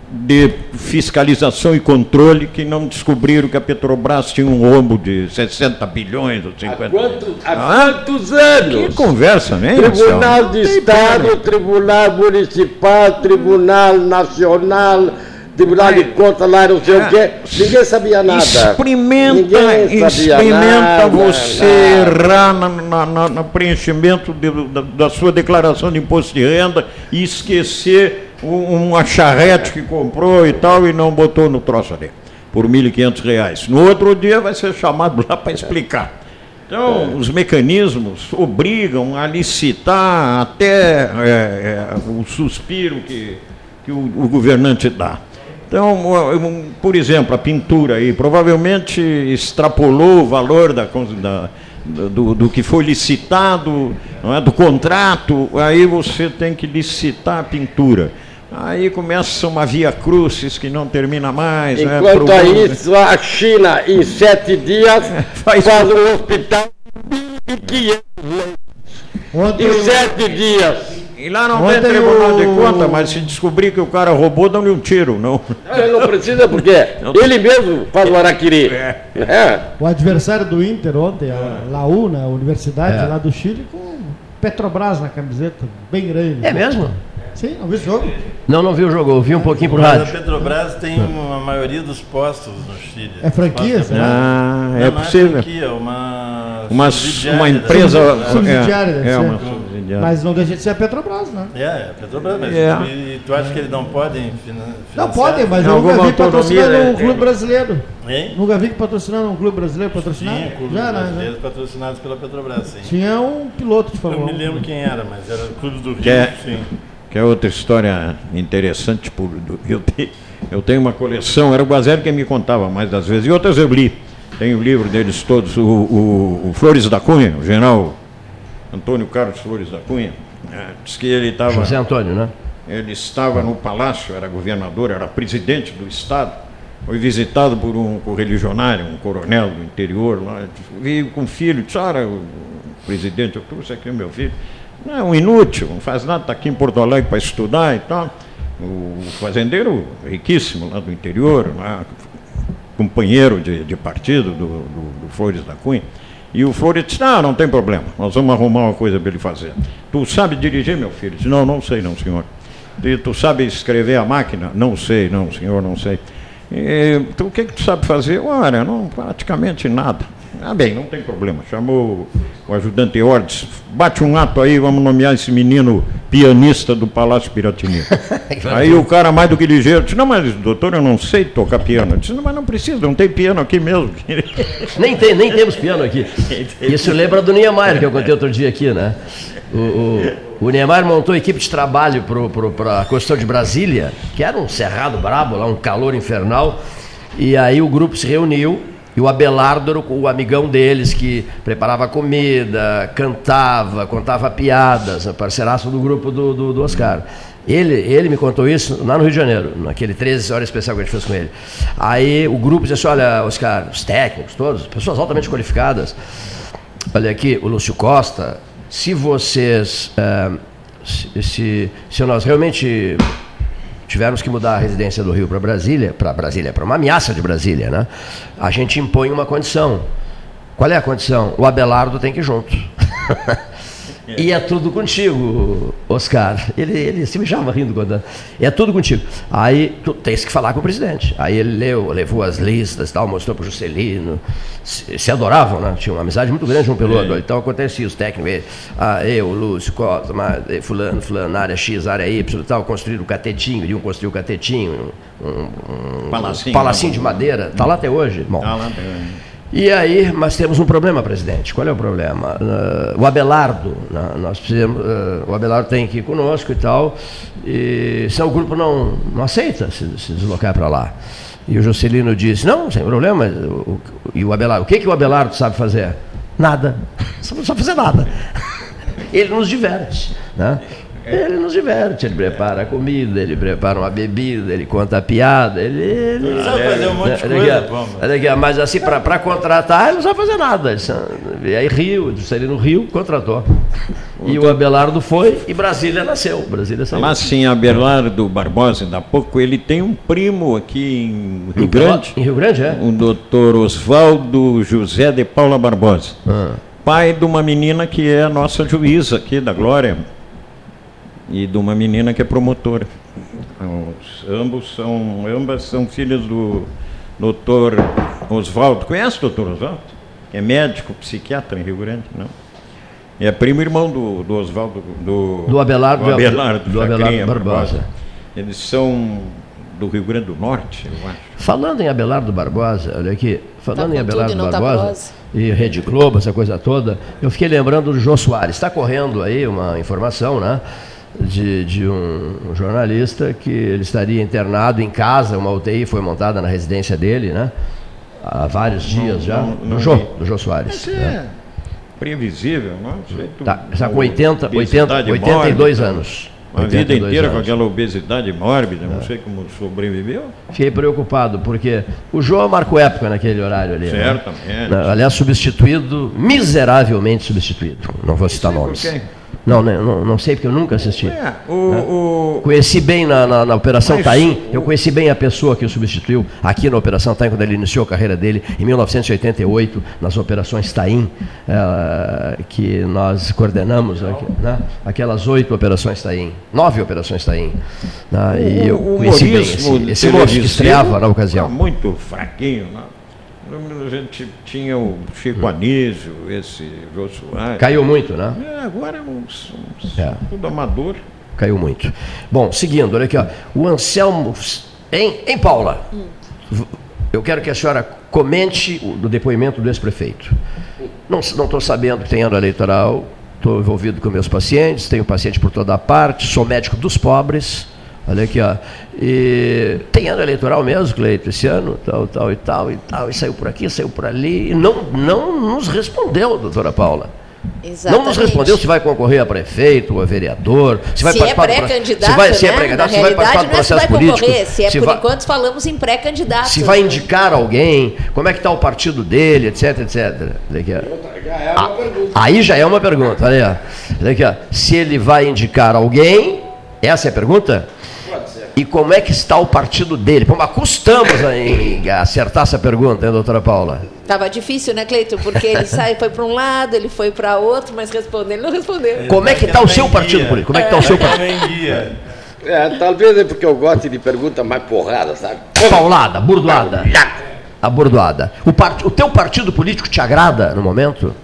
de fiscalização e controle que não descobriram que a Petrobras tinha um rombo de 60 bilhões ou 50 Quanto, há Ah, quantos Que anos? conversa, né? Tribunal de Estado. Tribunal Municipal, Tribunal Nacional, Tribunal de Contas lá, não sei o quê. Ninguém sabia nada. Experimenta, sabia experimenta nada, você nada. errar na, na- na- no preenchimento de- da, da sua declaração de imposto de renda e esquecer um, uma charrete que comprou e tal e não botou no troço ali, por 1.500 reais. No outro dia vai ser chamado lá para explicar. Então, os mecanismos obrigam a licitar até é, é, o suspiro que, que o, o governante dá. Então, por exemplo, a pintura aí provavelmente extrapolou o valor da, da do, do, que foi licitado, não é, do contrato, aí você tem que licitar a pintura. Aí começa uma via crucis que não termina mais. né, Enquanto pro- a isso, a China, em sete dias, Faz- faz um hospital de 500 Ontem, em sete dias. E lá não Ontem tem tribunal de o- conta, mas se descobrir que o cara roubou, dão-lhe um tiro, não. Ele não precisa porque ele mesmo faz o araquiri. É. o adversário do Inter ontem, a Laúna, a Universidade É. lá do Chile, com Petrobras na camiseta, bem grande. É mesmo? Sim, não viu esse jogo? Não, não vi o jogo, eu vi um pouquinho por Mas a rádio. Petrobras tem uma maioria dos postos no Chile. É franquia? Ah, Não, é não possível. franquia, é uma Uma, uma da empresa. Petrobras. Subsidiária, é, é uma subsidiária. Mas não deixa de ser a Petrobras, né? É, é a Petrobras, mas É. e tu acha que eles não podem finan- Não financiar? podem, mas eu nunca vi patrocinando autonomia, um né? clube brasileiro. Hein? Nunca vi que patrocinando um clube brasileiro patrocinado. Tinha clubes Já, né? brasileiros patrocinados pela Petrobras, sim. Tinha um piloto de Eu Fórmula não me 1. lembro quem era, mas era o Clube do Rio, Que é- sim. Que é outra história interessante. Por, do- eu, te- eu tenho uma coleção, era o Guazelli quem me contava mais das vezes, e outras eu li. Tem o livro deles todos, o, o- o Flores da Cunha, o general Antônio Carlos Flores da Cunha. é, diz que ele estava. José Antônio, né? Ele estava no palácio, era governador, era presidente do estado. Foi visitado por um correligionário, um coronel do interior lá. Veio com o filho, disse, olha, o presidente, eu trouxe aqui o meu filho. É um inútil, não faz nada, está aqui em Porto Alegre para estudar e tal. O fazendeiro riquíssimo lá do interior, lá, companheiro de, de partido do, do- do Flores da Cunha. E o Flores disse, não, não tem problema, nós vamos arrumar uma coisa para ele fazer. Tu sabe dirigir, meu filho? Disse, não, não sei não, senhor. E tu sabe escrever a máquina? Não sei, não, senhor, não sei. E, tu, o que, que tu sabe fazer? Olha, não, praticamente nada. Ah, bem, não tem problema. Chamou o ajudante Ordes, bate um ato aí, vamos nomear esse menino pianista do Palácio Piratini. aí o cara, mais do que ligeiro, disse, não, mas doutor, eu não sei tocar piano. Eu disse, não, mas não precisa, não tem piano aqui mesmo. Nem, tem, nem temos piano aqui. Isso lembra do Niemeyer, que eu contei outro dia aqui, né? O, o, o Niemeyer montou a equipe de trabalho para a questão de Brasília, que era um cerrado brabo, lá um calor infernal. E aí o grupo se reuniu e o Abelardo era o, amigão deles que preparava comida, cantava, contava piadas, parceiraço do grupo do, do, do Oscar. Ele, ele me contou isso lá no Rio de Janeiro, naquele 13 horas especial que a gente fez com ele. Aí o grupo disse assim, olha, Oscar, os técnicos todos, pessoas altamente qualificadas, olha aqui, o Lúcio Costa, se vocês, eh, se, se, se nós realmente tivermos que mudar a residência do Rio para Brasília, para Brasília, para uma ameaça de Brasília, né? A gente impõe uma condição. Qual é a condição? O Abelardo tem que ir junto. E é tudo contigo, Oscar. Ele, ele se mijava rindo quando. É tudo contigo. Aí tu tens que falar com o presidente. Aí ele leu, levou as listas, tal, mostrou para o Juscelino. Se, se adoravam, né? Tinha uma amizade muito grande um pelo outro. Então acontecia os técnicos, ah, eu, Lúcio, Costa, mas, eh, fulano, fulano, área X, área Y, tal, construíram o catetinho, iriam construir o catetinho, um, um, um Palacinho, palacinho né? de madeira. Está lá até hoje. Ah, lá tem. E aí, mas temos um problema, presidente. Qual é o problema? Ah, o Abelardo, né, nós precisamos, ah, o Abelardo tem que ir conosco e tal, e senão o grupo não, não aceita se, se deslocar para lá. E o Juscelino disse, não, sem problema. o- o- e o Abelardo, o que, que o Abelardo sabe fazer? Nada. Não sabe fazer nada. Ele nos diverte. Né? Ele nos diverte, ele prepara a comida, ele prepara uma bebida, ele conta a piada, ele. ele Ele sabe fazer um monte de Olha coisa, aqui, ó, mas assim, para contratar, ele não sabe fazer nada. Isso, E aí Rio, ele no Rio, contratou. E o Abelardo foi e Brasília nasceu. Brasília saiu. Lá sim, Abelardo Barbosa, ainda há pouco, ele tem um primo aqui em Rio Grande, Em Rio Grande, é? o doutor Oswaldo José de Paula Barbosa, Ah. pai de uma menina que é a nossa juíza aqui da Glória e de uma menina que é promotora. Os- ambos são, ambas são filhas do doutor Oswaldo. Conhece o doutor Oswaldo? É médico, psiquiatra em Rio Grande, não? É primo irmão do, do Oswaldo, do, Do Abelardo- do Abelardo, do Abelardo Barbosa. Eles são do Rio Grande do Norte, eu acho. Falando em Abelardo Barbosa, olha aqui, falando Tá em Abelardo e tá Barbosa prosa. e Rede Globo, essa coisa toda, eu fiquei lembrando do Jô Soares. Está correndo aí uma informação, né? De, de um jornalista que ele estaria internado em casa, uma UTI foi montada na residência dele, né? Há vários dias já. não- do não Jô, vi. do Jô Soares. Mas né? é previsível, não? é? Jeito- Tá, está com 80, 80, obesidade 82 mórbida, anos. Uma vida 82 inteira com anos. aquela obesidade mórbida, não sei como sobreviveu. Fiquei preocupado, porque o Jô marcou época naquele horário ali. né? Certamente. Na- Aliás, substituído, miseravelmente substituído. Não vou citar Sei por nomes. quem? Não, né, não, não sei porque eu nunca assisti. É, o, o- Conheci bem na, na- na Operação Mas Taim, eu conheci bem a pessoa que o substituiu aqui na Operação Taim, quando ele iniciou a carreira dele, em 1988, nas Operações Taim, eh, que nós coordenamos, né? aquelas oito Operações Taim, nove Operações Taim. né? E eu o conheci bem esse, esse moço que estreava na ocasião. tá muito fraquinho. Né? A gente tinha o Chico Anísio, esse Jô Soares. Caiu muito, né? É, agora é uns, uns- É. tudo amador. Caiu muito. Bom, seguindo, olha aqui, ó. O Anselmo. Em, em Paula, eu quero que a senhora comente o do depoimento do ex-prefeito. Não estou sabendo que tem ano eleitoral, estou envolvido com meus pacientes, tenho paciente por toda parte, sou médico dos pobres. Olha aqui, ó. E tem ano eleitoral mesmo, Cleito, esse ano, tal, tal e tal e tal, e saiu por aqui, saiu por ali, e não, não nos respondeu, doutora Paula. Não nos Exatamente. respondeu se vai concorrer a prefeito ou a vereador, se vai se é participar do pro- pré-candidato, se vai, se é né? pré-candidato, Na se vai participar do não é se processo vai político, concorrer, se é por vai, enquanto falamos em pré-candidato. se vai indicar alguém, como é que está o partido dele, etc, etc. Olha aqui, ó. Já é uma pergunta. Aí já é uma pergunta, olha aí, ó. Olha aqui, ó. Se ele vai indicar alguém, essa é a pergunta? E como é que está o partido dele? Pô, mas custamos em- acertar essa pergunta, hein, doutora Paula? Tava difícil, né, Cleiton? Porque ele sai, foi para um lado, ele foi para outro, mas respondeu, ele não respondeu. Como é que está o seu partido político? Como é que está o seu partido? É, talvez é porque eu gosto de pergunta mais porrada, sabe? Paulada, burdoada. A burdoada. O, part... o teu partido político te agrada no momento?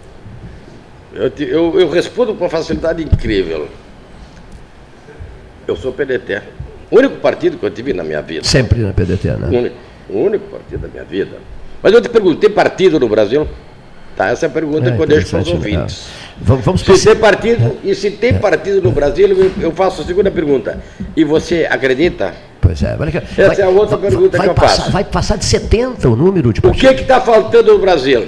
Eu, te- eu, eu respondo com uma facilidade incrível. Eu sou PDT. O único partido que eu tive na minha vida. Sempre na PDT, O né? único, o único partido da minha vida. Mas eu te pergunto, tem partido no Brasil? Tá, essa é a pergunta É, que eu deixo para os né? ouvintes. Vamos, vamos Se tem partido, e se tem partido no Brasil, eu- faço a segunda pergunta. E você acredita? Pois é. olha aqui. Essa é a outra pergunta vai que eu passar, faço. Vai passar de 70 o número de O que está faltando no Brasil?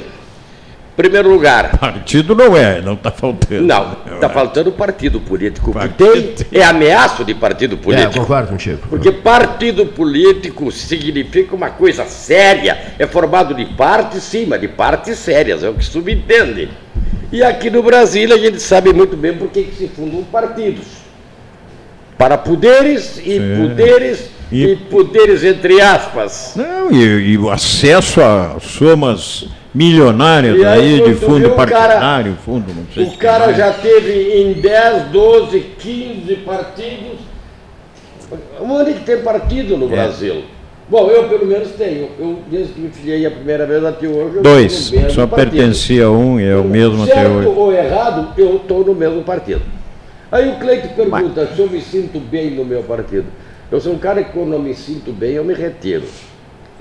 Primeiro lugar, Partido não é, não está faltando. não, está faltando partido político. O que Partido. tem é ameaço de partido É, eu político. concordo contigo. Porque partido político significa uma coisa séria. É formado de partes, sim, mas de partes sérias, é o que subentende. E aqui no Brasil a gente sabe muito bem por que se fundam partidos. Para poderes e Sim. poderes e... E- poderes entre aspas. Não, e, e o acesso a somas milionárias E aí, aí de fundo o cara- partidário, fundo não sei O se cara já teve em 10, 12, 15 partidos. Onde que tem partido É. no Brasil? Bom, eu pelo menos tenho. Eu, desde que me filiei a primeira vez até hoje, eu Dois, só pertencia a um e é o mesmo certo até hoje. ou errado, eu estou no mesmo partido. Aí o Cleito pergunta se eu me sinto bem no meu partido. Eu sou um cara que quando eu me sinto bem, eu me retiro.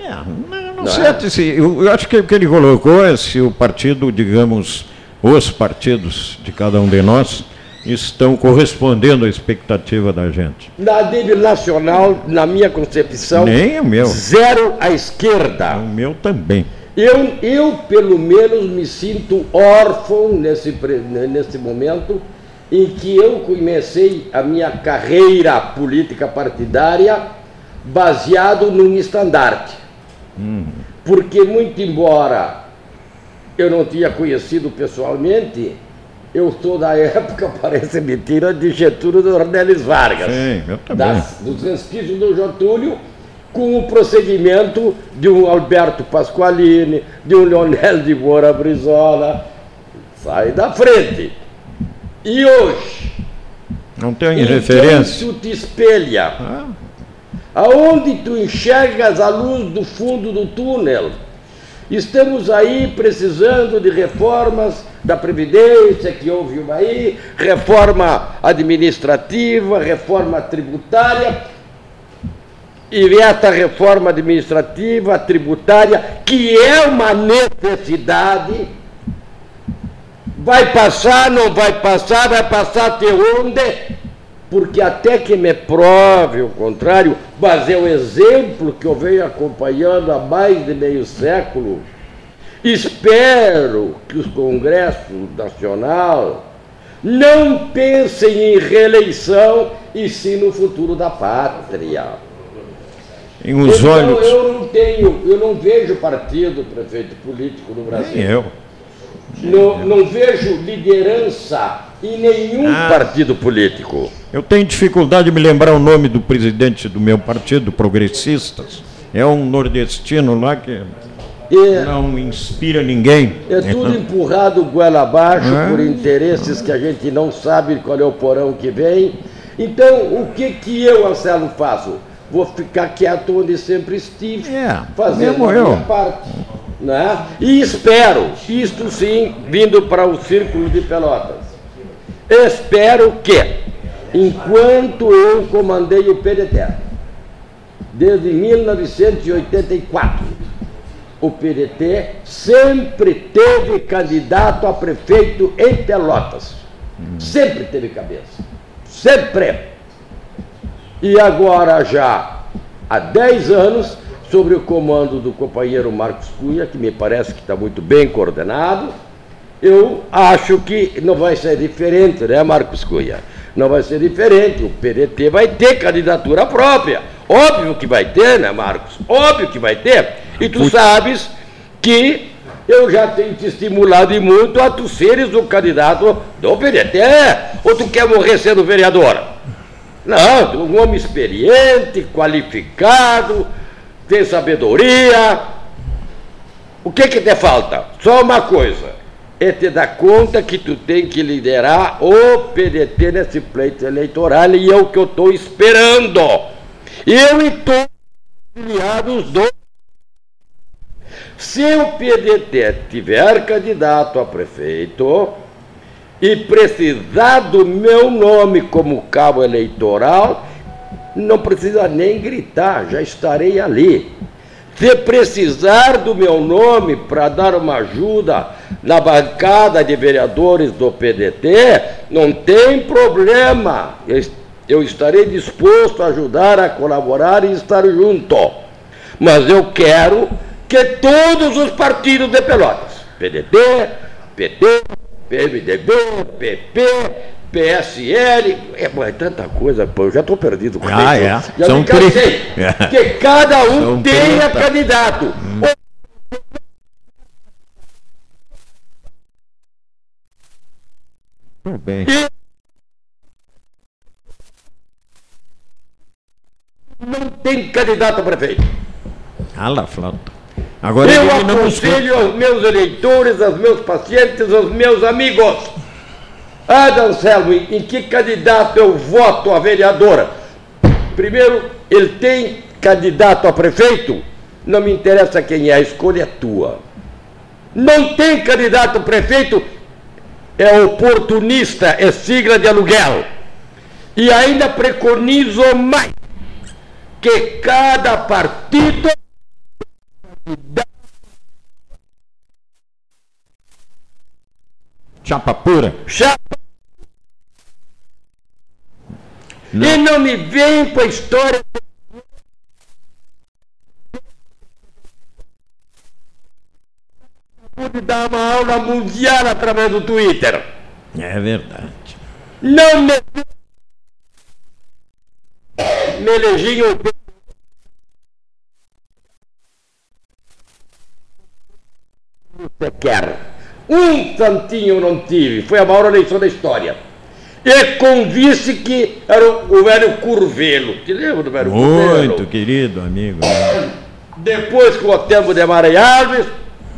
É, não, não Não sei, é? se, eu, eu acho que o que ele colocou é se o partido, digamos, os partidos de cada um de nós estão correspondendo à expectativa da gente. Na nível nacional, na minha concepção, Nem o meu. zero à esquerda. O meu também. Eu, eu, pelo menos, me sinto órfão nesse, nesse momento em que eu comecei a minha carreira política partidária baseado num estandarte. Porque, muito embora eu não tinha conhecido pessoalmente, eu sou da época, parece mentira, de Getúlio Dornelles Vargas Sim, eu também. das, dos resquícios do Getúlio com o procedimento de um Alberto Pasqualini, de um Leonel de Moura Brizola. Sai da frente. E hoje, Não tem em referência. tu te espelha? Ah, Aonde tu enxergas a luz do fundo do túnel? Estamos aí precisando de reformas da Previdência, que houve uma aí, reforma administrativa, reforma tributária. E essa reforma administrativa, tributária, que é uma necessidade, vai passar, não vai passar, vai passar até onde? Porque até que me prove o contrário, mas é o exemplo que eu venho acompanhando há mais de meio século. Espero que os congressos nacional não pensem em reeleição e sim no futuro da pátria. Em os então, olhos. eu não tenho, eu não vejo partido, prefeito político no Brasil. Nem eu. Não, não vejo liderança em nenhum Ah. partido político. Eu tenho dificuldade de me lembrar o nome do presidente do meu partido, Progressistas. É um nordestino lá que E não inspira ninguém. é tudo empurrado goela abaixo É. por interesses que a gente não sabe qual é o porão que vem. Então, o que, que eu, Anselmo, faço? Vou ficar quieto onde sempre estive, É, fazendo a minha parte. Né? E espero, isto sim, vindo para o Círculo de Pelotas, espero que, enquanto eu comandei o PDT, desde 1984, o PDT sempre teve candidato a prefeito em Pelotas. Sempre teve cabeça. Sempre. E agora já há 10 anos, sobre o comando do companheiro Marcos Cunha, que me parece que está muito bem coordenado, eu acho que não vai ser diferente, né, Marcos Cunha? Não vai ser diferente. O PDT vai ter candidatura própria. Óbvio que vai ter, né, Marcos? Óbvio que vai ter. E tu sabes que eu já tenho te estimulado e muito a tu seres o candidato do PDT. Ou tu quer morrer sendo vereador? Não, tu é um homem experiente, qualificado, tem sabedoria. O que que te falta? Só uma coisa. É te dar conta que tu tem que liderar o PDT nesse pleito eleitoral e é o que eu estou esperando. Eu e todos os do se o PDT tiver candidato a prefeito e precisar do meu nome como cabo eleitoral, não precisa nem gritar, já estarei ali. Se precisar do meu nome para dar uma ajuda na bancada de vereadores do PDT, não tem problema. Eu, estarei disposto a ajudar, a colaborar e estar junto. Mas eu quero que todos os partidos de Pelotas, PDT, PT, PMDB, PP, PSL, é, é tanta coisa, pô, eu já estou perdido com Ah, isso. é. Já São me cansei. tri- Que cada um São tenha 30. candidato. Tudo bem. Não tem candidato a prefeito. Ala, flauta. Agora Eu aconselho aos meus eleitores, aos meus pacientes, aos meus amigos. Anselmo, em em que candidato eu voto a vereadora? Primeiro, ele tem candidato a prefeito? Não me interessa quem é, a escolha é tua. Não tem candidato a prefeito? É oportunista, é sigla de aluguel. E ainda preconizo mais que cada partido chapa pura. chapa. E não me vem com a história. Pude dar uma aula mundial através do Twitter. É verdade. Não me. Me elegi em Você quer. Um santinho não tive. Foi a maior eleição da história. E com vice que era o, velho Curvelo. Te lembra do velho Curvelo? Muito querido amigo. né? Depois com o tempo de Alves,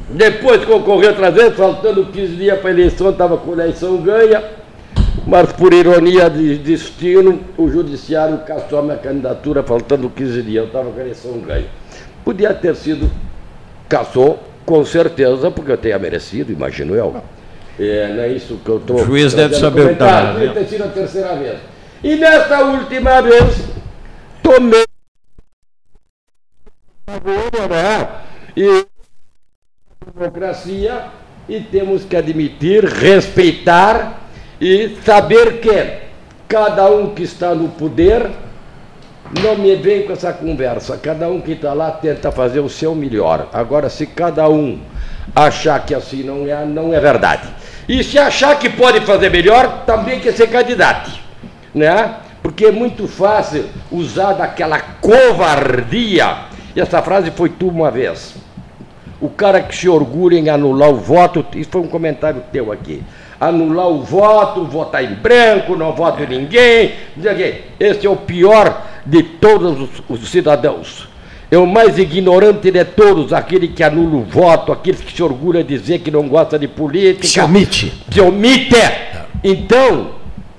depois que ocorreu outra vez, faltando 15 dias para a eleição, estava com a eleição ganha, mas por ironia de destino, o judiciário cassou a minha candidatura faltando 15 dias, eu estava com a eleição ganha. Podia ter sido, cassou, com certeza, porque eu tenha merecido, imagino eu. É, não é isso que eu estou. O juiz deve saber o que tá fazendo. Deve sido a terceira vez. E nessa última vez, tomei né? E democracia e temos que admitir, respeitar e saber que cada um que está no poder não me vem com essa conversa. Cada um que está lá tenta fazer o seu melhor. Agora, se cada um achar que assim não é, não é verdade. E se achar que pode fazer melhor, também quer ser candidato. Né? Porque é muito fácil usar daquela covardia. E essa frase foi tu uma vez. O cara que se orgulha em anular o voto, isso foi um comentário teu aqui. Anular o voto, votar em branco, não voto em ninguém. Esse é o pior de todos os, os cidadãos. É o mais ignorante de todos, aquele que anula o voto, aquele que se orgulha de dizer que não gosta de política. Se omite. Se omite. Então,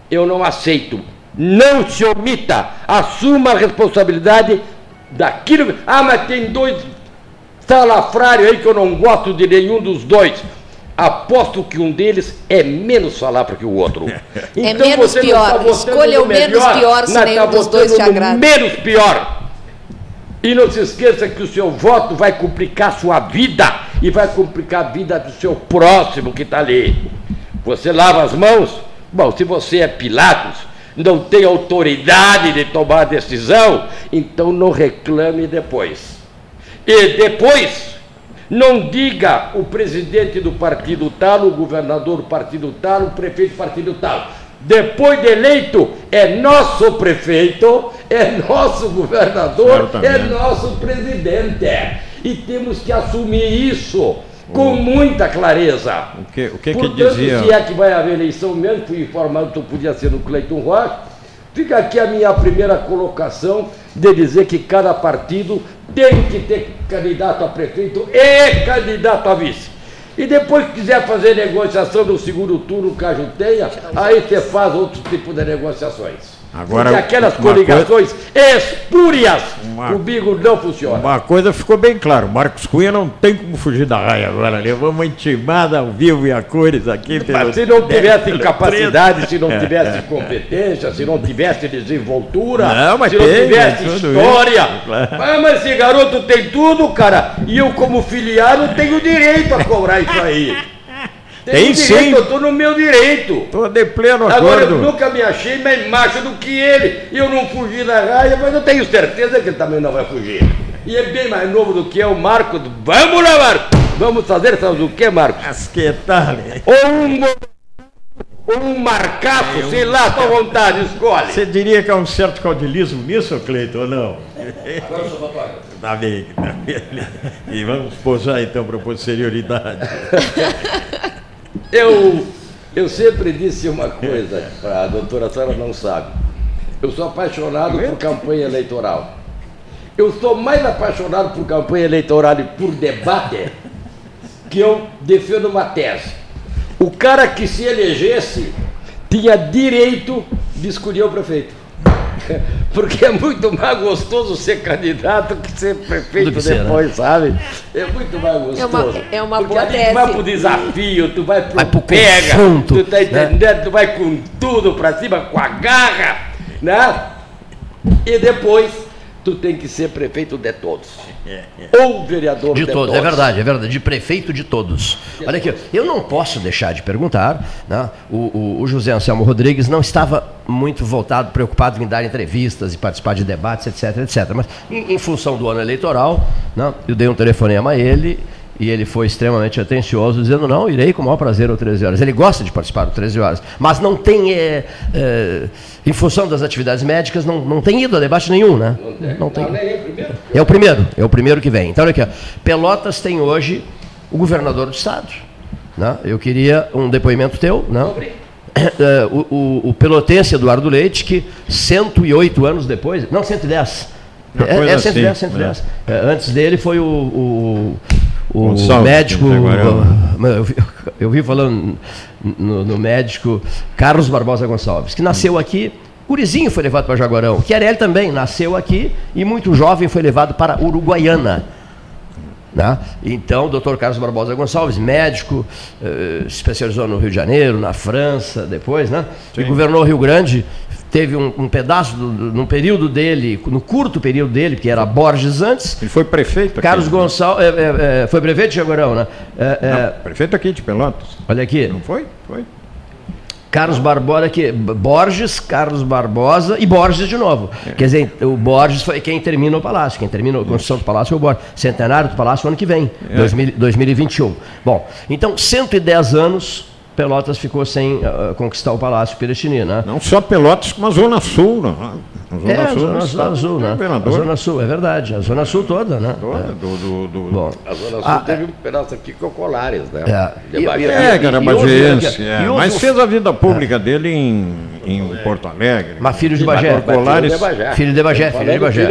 eu não aceito. Não se omita. Assuma a responsabilidade daquilo. Ah, mas tem dois salafrários aí que eu não gosto de nenhum dos dois. Aposto que um deles é menos salafra que o outro. É menos você não pior. tá votando Escolha o menos pior se nenhum tá dos dois te agrada. Menos pior. E não se esqueça que o seu voto vai complicar a sua vida e vai complicar a vida do seu próximo que está ali. Você lava as mãos? Bom, se você é Pilatos, não tem autoridade de tomar a decisão, então não reclame depois. E depois, não diga o presidente do partido tal, o governador do partido tal, o prefeito do partido tal. Depois de eleito, é nosso prefeito, é nosso governador, é nosso presidente. E temos que assumir isso com muita clareza. O que, o que, que Portanto, dizia. se é que vai haver eleição mesmo, fui informado que podia ser no Cleiton Rocha, fica aqui a minha primeira colocação de dizer que cada partido tem que ter candidato a prefeito e candidato a vice. E depois que quiser fazer negociação no segundo turno, caso tenha, aí você faz outro tipo de negociações. Agora, Porque aquelas coligações espúrias, Uma- o bigo não funciona. Uma coisa ficou bem clara, o Marcos Cunha não tem como fugir da raia agora. Levou uma intimada ao vivo e a cores aqui. Mas se não tivesse capacidade, se não É, tivesse é. competência, se não tivesse desenvoltura, Não, se não tem, tivesse tem tudo história. isso, claro. Ah, mas esse garoto tem tudo, cara. E eu, como filiado, tenho direito a cobrar isso aí. Tem sim. direito, eu estou no meu direito. Estou de pleno Agora, eu acordo. nunca me achei mais macho do que ele. E eu não fugi da raia, mas eu tenho certeza que ele também não vai fugir. E é bem mais novo do que eu, Marco. Vamos lá, Marco! Vamos fazer, sabe o que, tal? né? Ou um, ou um marcaço, sei lá, tua vontade, escolhe. Você diria que há um certo caudilismo nisso, Cleiton, ou não? Tá bem, tá bem. E vamos posar então para posterioridade. Eu, eu sempre disse uma coisa a doutora, a senhora não sabe. Eu sou apaixonado por campanha eleitoral. Eu sou mais apaixonado por campanha eleitoral e por debate que eu defendo uma tese. O cara que se elegesse tinha direito de escolher o prefeito. Porque é muito mais gostoso ser candidato que ser prefeito que né? depois, sabe? É muito mais gostoso. É uma- é uma Porque boa ali tese. Tu vai pro desafio, tu vai pro, Vai pro pega, confronto, tu tá né? entendendo? Tu vai com tudo pra cima, com a garra, né? E depois tu tem que ser prefeito de todos. Ou vereador De todos, é verdade, é verdade, de prefeito de todos. Olha aqui, eu não posso deixar de perguntar, né? o, o- o José Anselmo Rodrigues não estava muito voltado, preocupado em dar entrevistas e participar de debates, etc, etc. Mas em, em função do ano eleitoral, né? eu dei um telefonema a ele e ele foi extremamente atencioso, dizendo, não, irei com o maior prazer ao 13 horas. Ele gosta de participar do 13 horas, mas não tem, é, é, em função das atividades médicas, não, não tem ido a debate nenhum, né? Não tem. Não, primeiro. É o primeiro, é o primeiro que vem. Então, olha aqui, ó. Pelotas tem hoje o governador do estado. Né? Eu queria um depoimento teu, né? Eh, o, o, o pelotense Eduardo Leite, que 108 anos depois, não, 110. Uma É, é 110, assim, 110. Eh, antes dele foi o, o, o Gonçalves, médico. Itaguarama. Eu vi, eu vi falando no, no médico Carlos Barbosa Gonçalves, que nasceu aqui. Gurizinho foi levado para Jaguarão. Chiarelli também nasceu aqui e muito jovem foi levado para Uruguaiana. Né? Então, o doutor Carlos Barbosa Gonçalves, médico, eh, especializou no Rio de Janeiro, na França, depois, né? E governou o Rio Grande, teve um, um pedaço, do, do- num período dele, no curto período dele, que era Borges antes, Ele foi prefeito aqui. Carlos Gonçalves, é, é, é, foi prefeito de Jaguarão, né? É, é, Não, prefeito aqui de Pelotas. olha aqui, Não foi? Foi. Carlos Barbosa aqui, B- Borges, Carlos Barbosa e Borges de novo. Quer dizer, o Borges foi quem termina o palácio, quem termina a construção do palácio foi o Borges. Centenário do palácio ano que vem, 2000 2021. Bom, então 110 anos Pelotas ficou sem ah, conquistar o palácio Piratini, né? Não só Pelotas, como a Zona Sul. Né? A Zona É, a Sul, Zona, do Zona estado Sul, né? A. Zona Sul, é verdade. A Zona Sul toda, né? Toda, É. do, do, do- Bom, A Zona Sul Ah, teve um pedaço aqui com o Colares, né? É. E- Bagé. e- É, e- cara, e e é. houve Mas fez a vida pública dele em, em Porto Alegre. Mas filho de Bagé. Colares- Filho de Bagé. Filho de Bagé, filho de Bagé.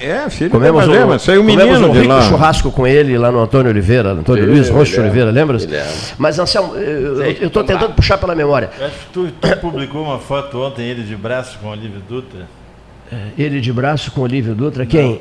É. É, filho Comemos de Bagé, um, mas saiu comemos menino um de lá. churrasco com ele lá no Antônio Oliveira, Antônio Sim, Luiz me Rocha lembro. Oliveira, lembra? Mas, Anselmo, eu estou lá. tentando puxar pela memória. Eu acho que tu, tu publicou uma foto ontem, ele de braço com o Olívio Dutra. Ele de braço com Olívio Dutra, quem?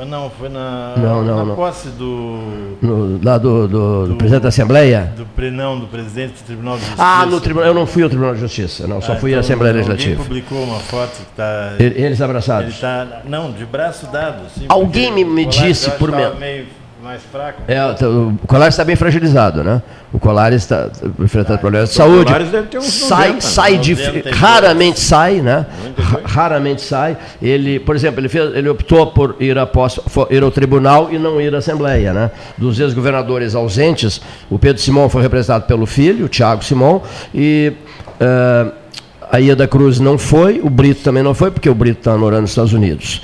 Ah, Não, foi na, Não, não, na não. posse do, No- lá do, do- do Do- presidente da Assembleia? do prenão do presidente do Tribunal de Justiça. Ah, no tribunal. Eu não fui ao Tribunal de Justiça, não, só Ah, fui à então Assembleia alguém Legislativa. publicou uma foto que está. Eles Ele abraçados. está. Não, de braço dado. Assim, Alguém me- me disse por meio mais fraco. É, o Colares está bem fragilizado, né? O Colares está enfrentando problemas de saúde. Colares deve ter uns sai, 90, sai né? de, 92. raramente sai, né? Ra- Raramente sai. Ele, por exemplo, ele, fez, ele optou por ir, a posse- fo- ir ao tribunal e não ir à Assembleia, né? Dos ex-governadores ausentes, o Pedro Simão foi representado pelo filho, o Tiago Simão, e eh, a Ieda Cruz não foi, o Brito também não foi, porque o Brito está morando nos Estados Unidos.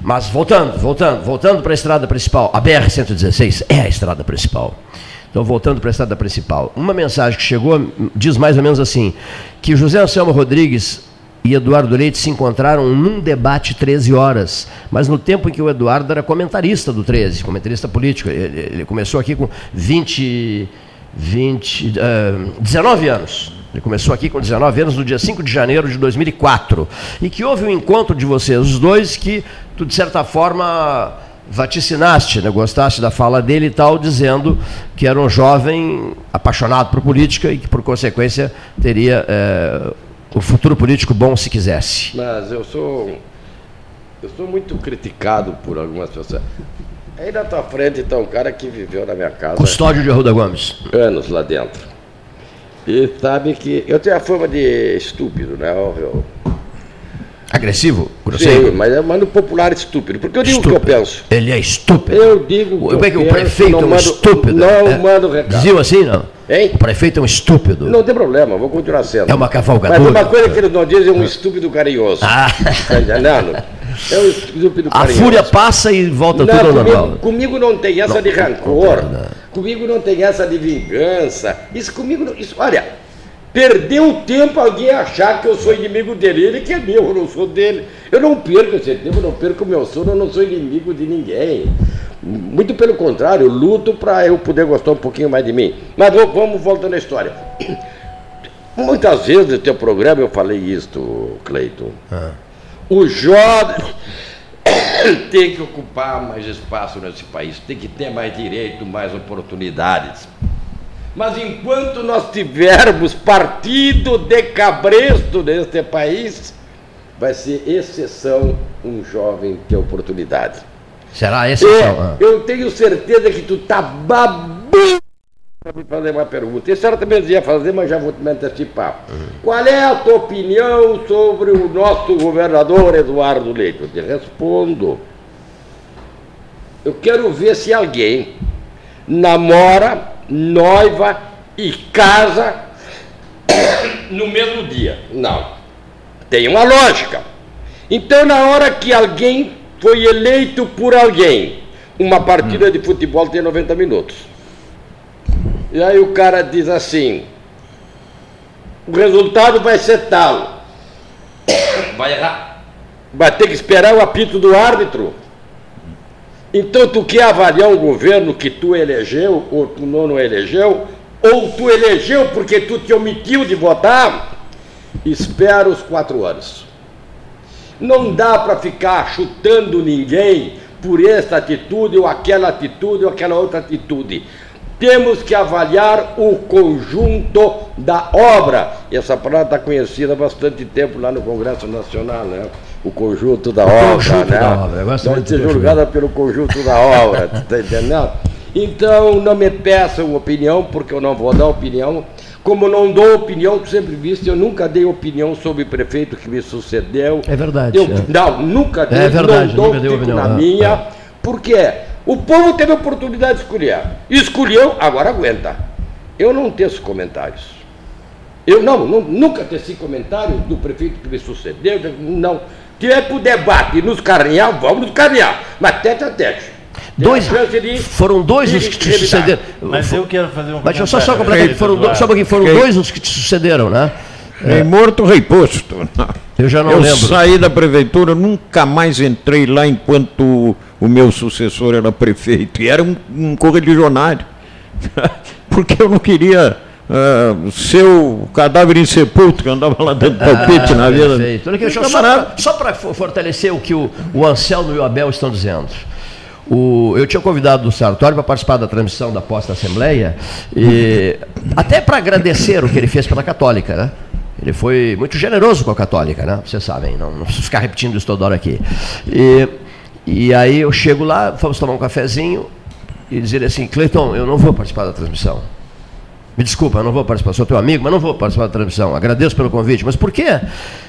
Mas voltando, voltando, voltando para a estrada principal, a BR-116 é a estrada principal. Então, voltando para a estrada principal, uma mensagem que chegou diz mais ou menos assim: que José Anselmo Rodrigues e Eduardo Leite se encontraram num debate 13 horas, mas no tempo em que o Eduardo era comentarista do 13, comentarista político. Ele, ele começou aqui com 20, 20, eh, 19 anos. Ele começou aqui com 19 anos, no dia 5 de janeiro de 2004. E que houve um encontro de vocês, os dois, que tu, de certa forma, vaticinaste, né? gostaste da fala dele e tal, dizendo que era um jovem apaixonado por política e que, por consequência, teria eh, o futuro político bom se quisesse. Mas eu sou. Eu sou muito criticado por algumas pessoas. Aí na tua frente está um cara que viveu na minha casa Custódio de Arruda Gomes. anos lá dentro. E sabe que eu tenho a fama de estúpido, né? Eu, Agressivo? sim, Grosseiro? mas é no popular estúpido, porque eu digo o que eu Estúpido. penso. Ele é estúpido. Eu digo o que Como é que o prefeito é um estúpido? Não É. mando recado. Diziam assim, não? Hein? O prefeito é um estúpido. Não tem problema, vou continuar sendo. É uma cavalgadura. Mas uma coisa que eles não dizem é um estúpido carinhoso. Ah. Tá entendendo? É um estúpido A fúria passa e volta Não, tudo ao comigo, normal. comigo não tem essa Não, de rancor. não, não. Comigo não tem essa de vingança. Isso comigo não. Isso, olha, perdeu tempo alguém achar que eu sou inimigo dele. Ele que é meu, eu não sou dele. Eu não perco esse tempo, eu não perco o meu sono, eu não sou inimigo de ninguém. Muito pelo contrário, eu luto para eu poder gostar um pouquinho mais de mim. Mas vamos- vamos voltando à história. Muitas vezes no teu programa eu falei isto, Cleiton. O jovem tem que ocupar mais espaço nesse país, tem que ter mais direito, mais oportunidades. Mas enquanto nós tivermos partido de cabresto neste país, vai ser exceção um jovem ter oportunidade. Será exceção? É, Ah. eu tenho certeza que tu tá babando para me fazer uma pergunta. Esse certamente ia fazer, mas já vou te me antecipar. Qual é a tua opinião sobre o nosso governador Eduardo Leite? Eu te respondo. Eu quero ver se alguém namora, noiva e casa no mesmo dia. Não. Tem uma lógica. Então, na hora que alguém foi eleito por alguém, uma partida de futebol tem 90 minutos. E aí o cara diz assim: o resultado vai ser tal. Vai errar. Vai ter que esperar o apito do árbitro. Então tu quer avaliar um governo que tu elegeu ou tu não elegeu, ou tu elegeu porque tu te omitiu de votar? Espera os quatro anos. Não dá para ficar chutando ninguém por essa atitude ou aquela atitude ou aquela outra atitude. Temos que avaliar o conjunto da obra. E essa palavra está conhecida há bastante tempo lá no Congresso Nacional, né? O conjunto da obra, conjunto né? da obra, eu gosto Pode muito ser julgada pelo conjunto da obra, tá entendendo? Então, não me peçam opinião, porque eu não vou dar opinião. Como não dou opinião, sempre visto, eu nunca dei opinião sobre o prefeito que me sucedeu. É verdade, Eu, é. Não, nunca dei, É verdade, não dou, nunca fico opinião, na é, minha. é. Por quê? O povo teve a oportunidade de escolher. Escolheu, agora aguenta. Eu não teço comentários. Eu não, nu- nunca teci comentários do prefeito que me sucedeu. Não. Tiver para o debate e nos carnear, vamos nos carnear. Mas tete a tete. Dois, de- foram dois os que te sucederam. Mas eu quero fazer um Mas eu só, só comentário. completar. Foram, dois, só um pouquinho, foram dois os que te sucederam, né? Rei morto, rei posto. Eu já não eu lembro. saí da prefeitura, nunca mais entrei lá enquanto o meu sucessor era prefeito. E era um, um correligionário. Porque eu não queria ah, ser o cadáver insepulto que andava lá dando palpite na vida. Ah. Olha aqui, deixa eu- só para fortalecer o que o, o Anselmo e o Abel estão dizendo. O- eu tinha convidado o Sartori para participar da transmissão da posta Assembleia, e, até para agradecer o que ele fez pela Católica, né? Ele foi muito generoso com a Católica, né? Vocês sabem, não, não preciso ficar repetindo isso toda hora aqui. E, e aí eu chego lá, vamos tomar um cafezinho e dizer assim, Cleiton, eu não vou participar da transmissão. Me desculpa, eu não vou participar, sou teu amigo, mas não vou participar da transmissão. Agradeço pelo convite. Mas por quê?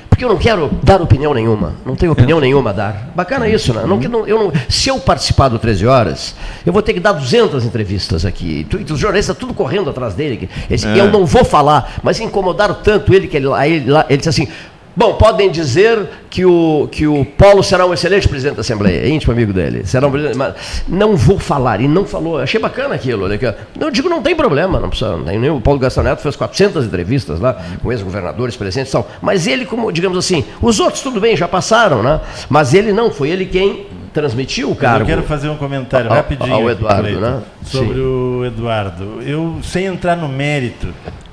Porque eu não quero dar opinião nenhuma. Não tenho opinião nenhuma a dar. Bacana isso, né? Não, eu não, se eu participar do 13 Horas, eu vou ter que dar 200 entrevistas aqui. Tu- Os jornalistas tudo correndo atrás dele. esse- É. Eu não vou falar, mas incomodaram tanto ele que ele, ele, ele disse assim. Bom, podem dizer que o, que o Paulo será um excelente presidente da Assembleia, é íntimo amigo dele. Será um mas não vou falar, e não falou. Achei bacana aquilo. Olha, que, eu digo, não tem problema, não precisa. Não tem nenhum. O Paulo Gastão Neto fez 400 entrevistas lá com ex-governadores, presidentes e tal. Mas ele, como, digamos assim, os outros tudo bem, já passaram, né? Mas ele não, foi ele quem transmitiu o cargo. Eu quero fazer um comentário Ao- rapidinho ao Eduardo, né? sobre Sim. o Eduardo. Eu, sem entrar no mérito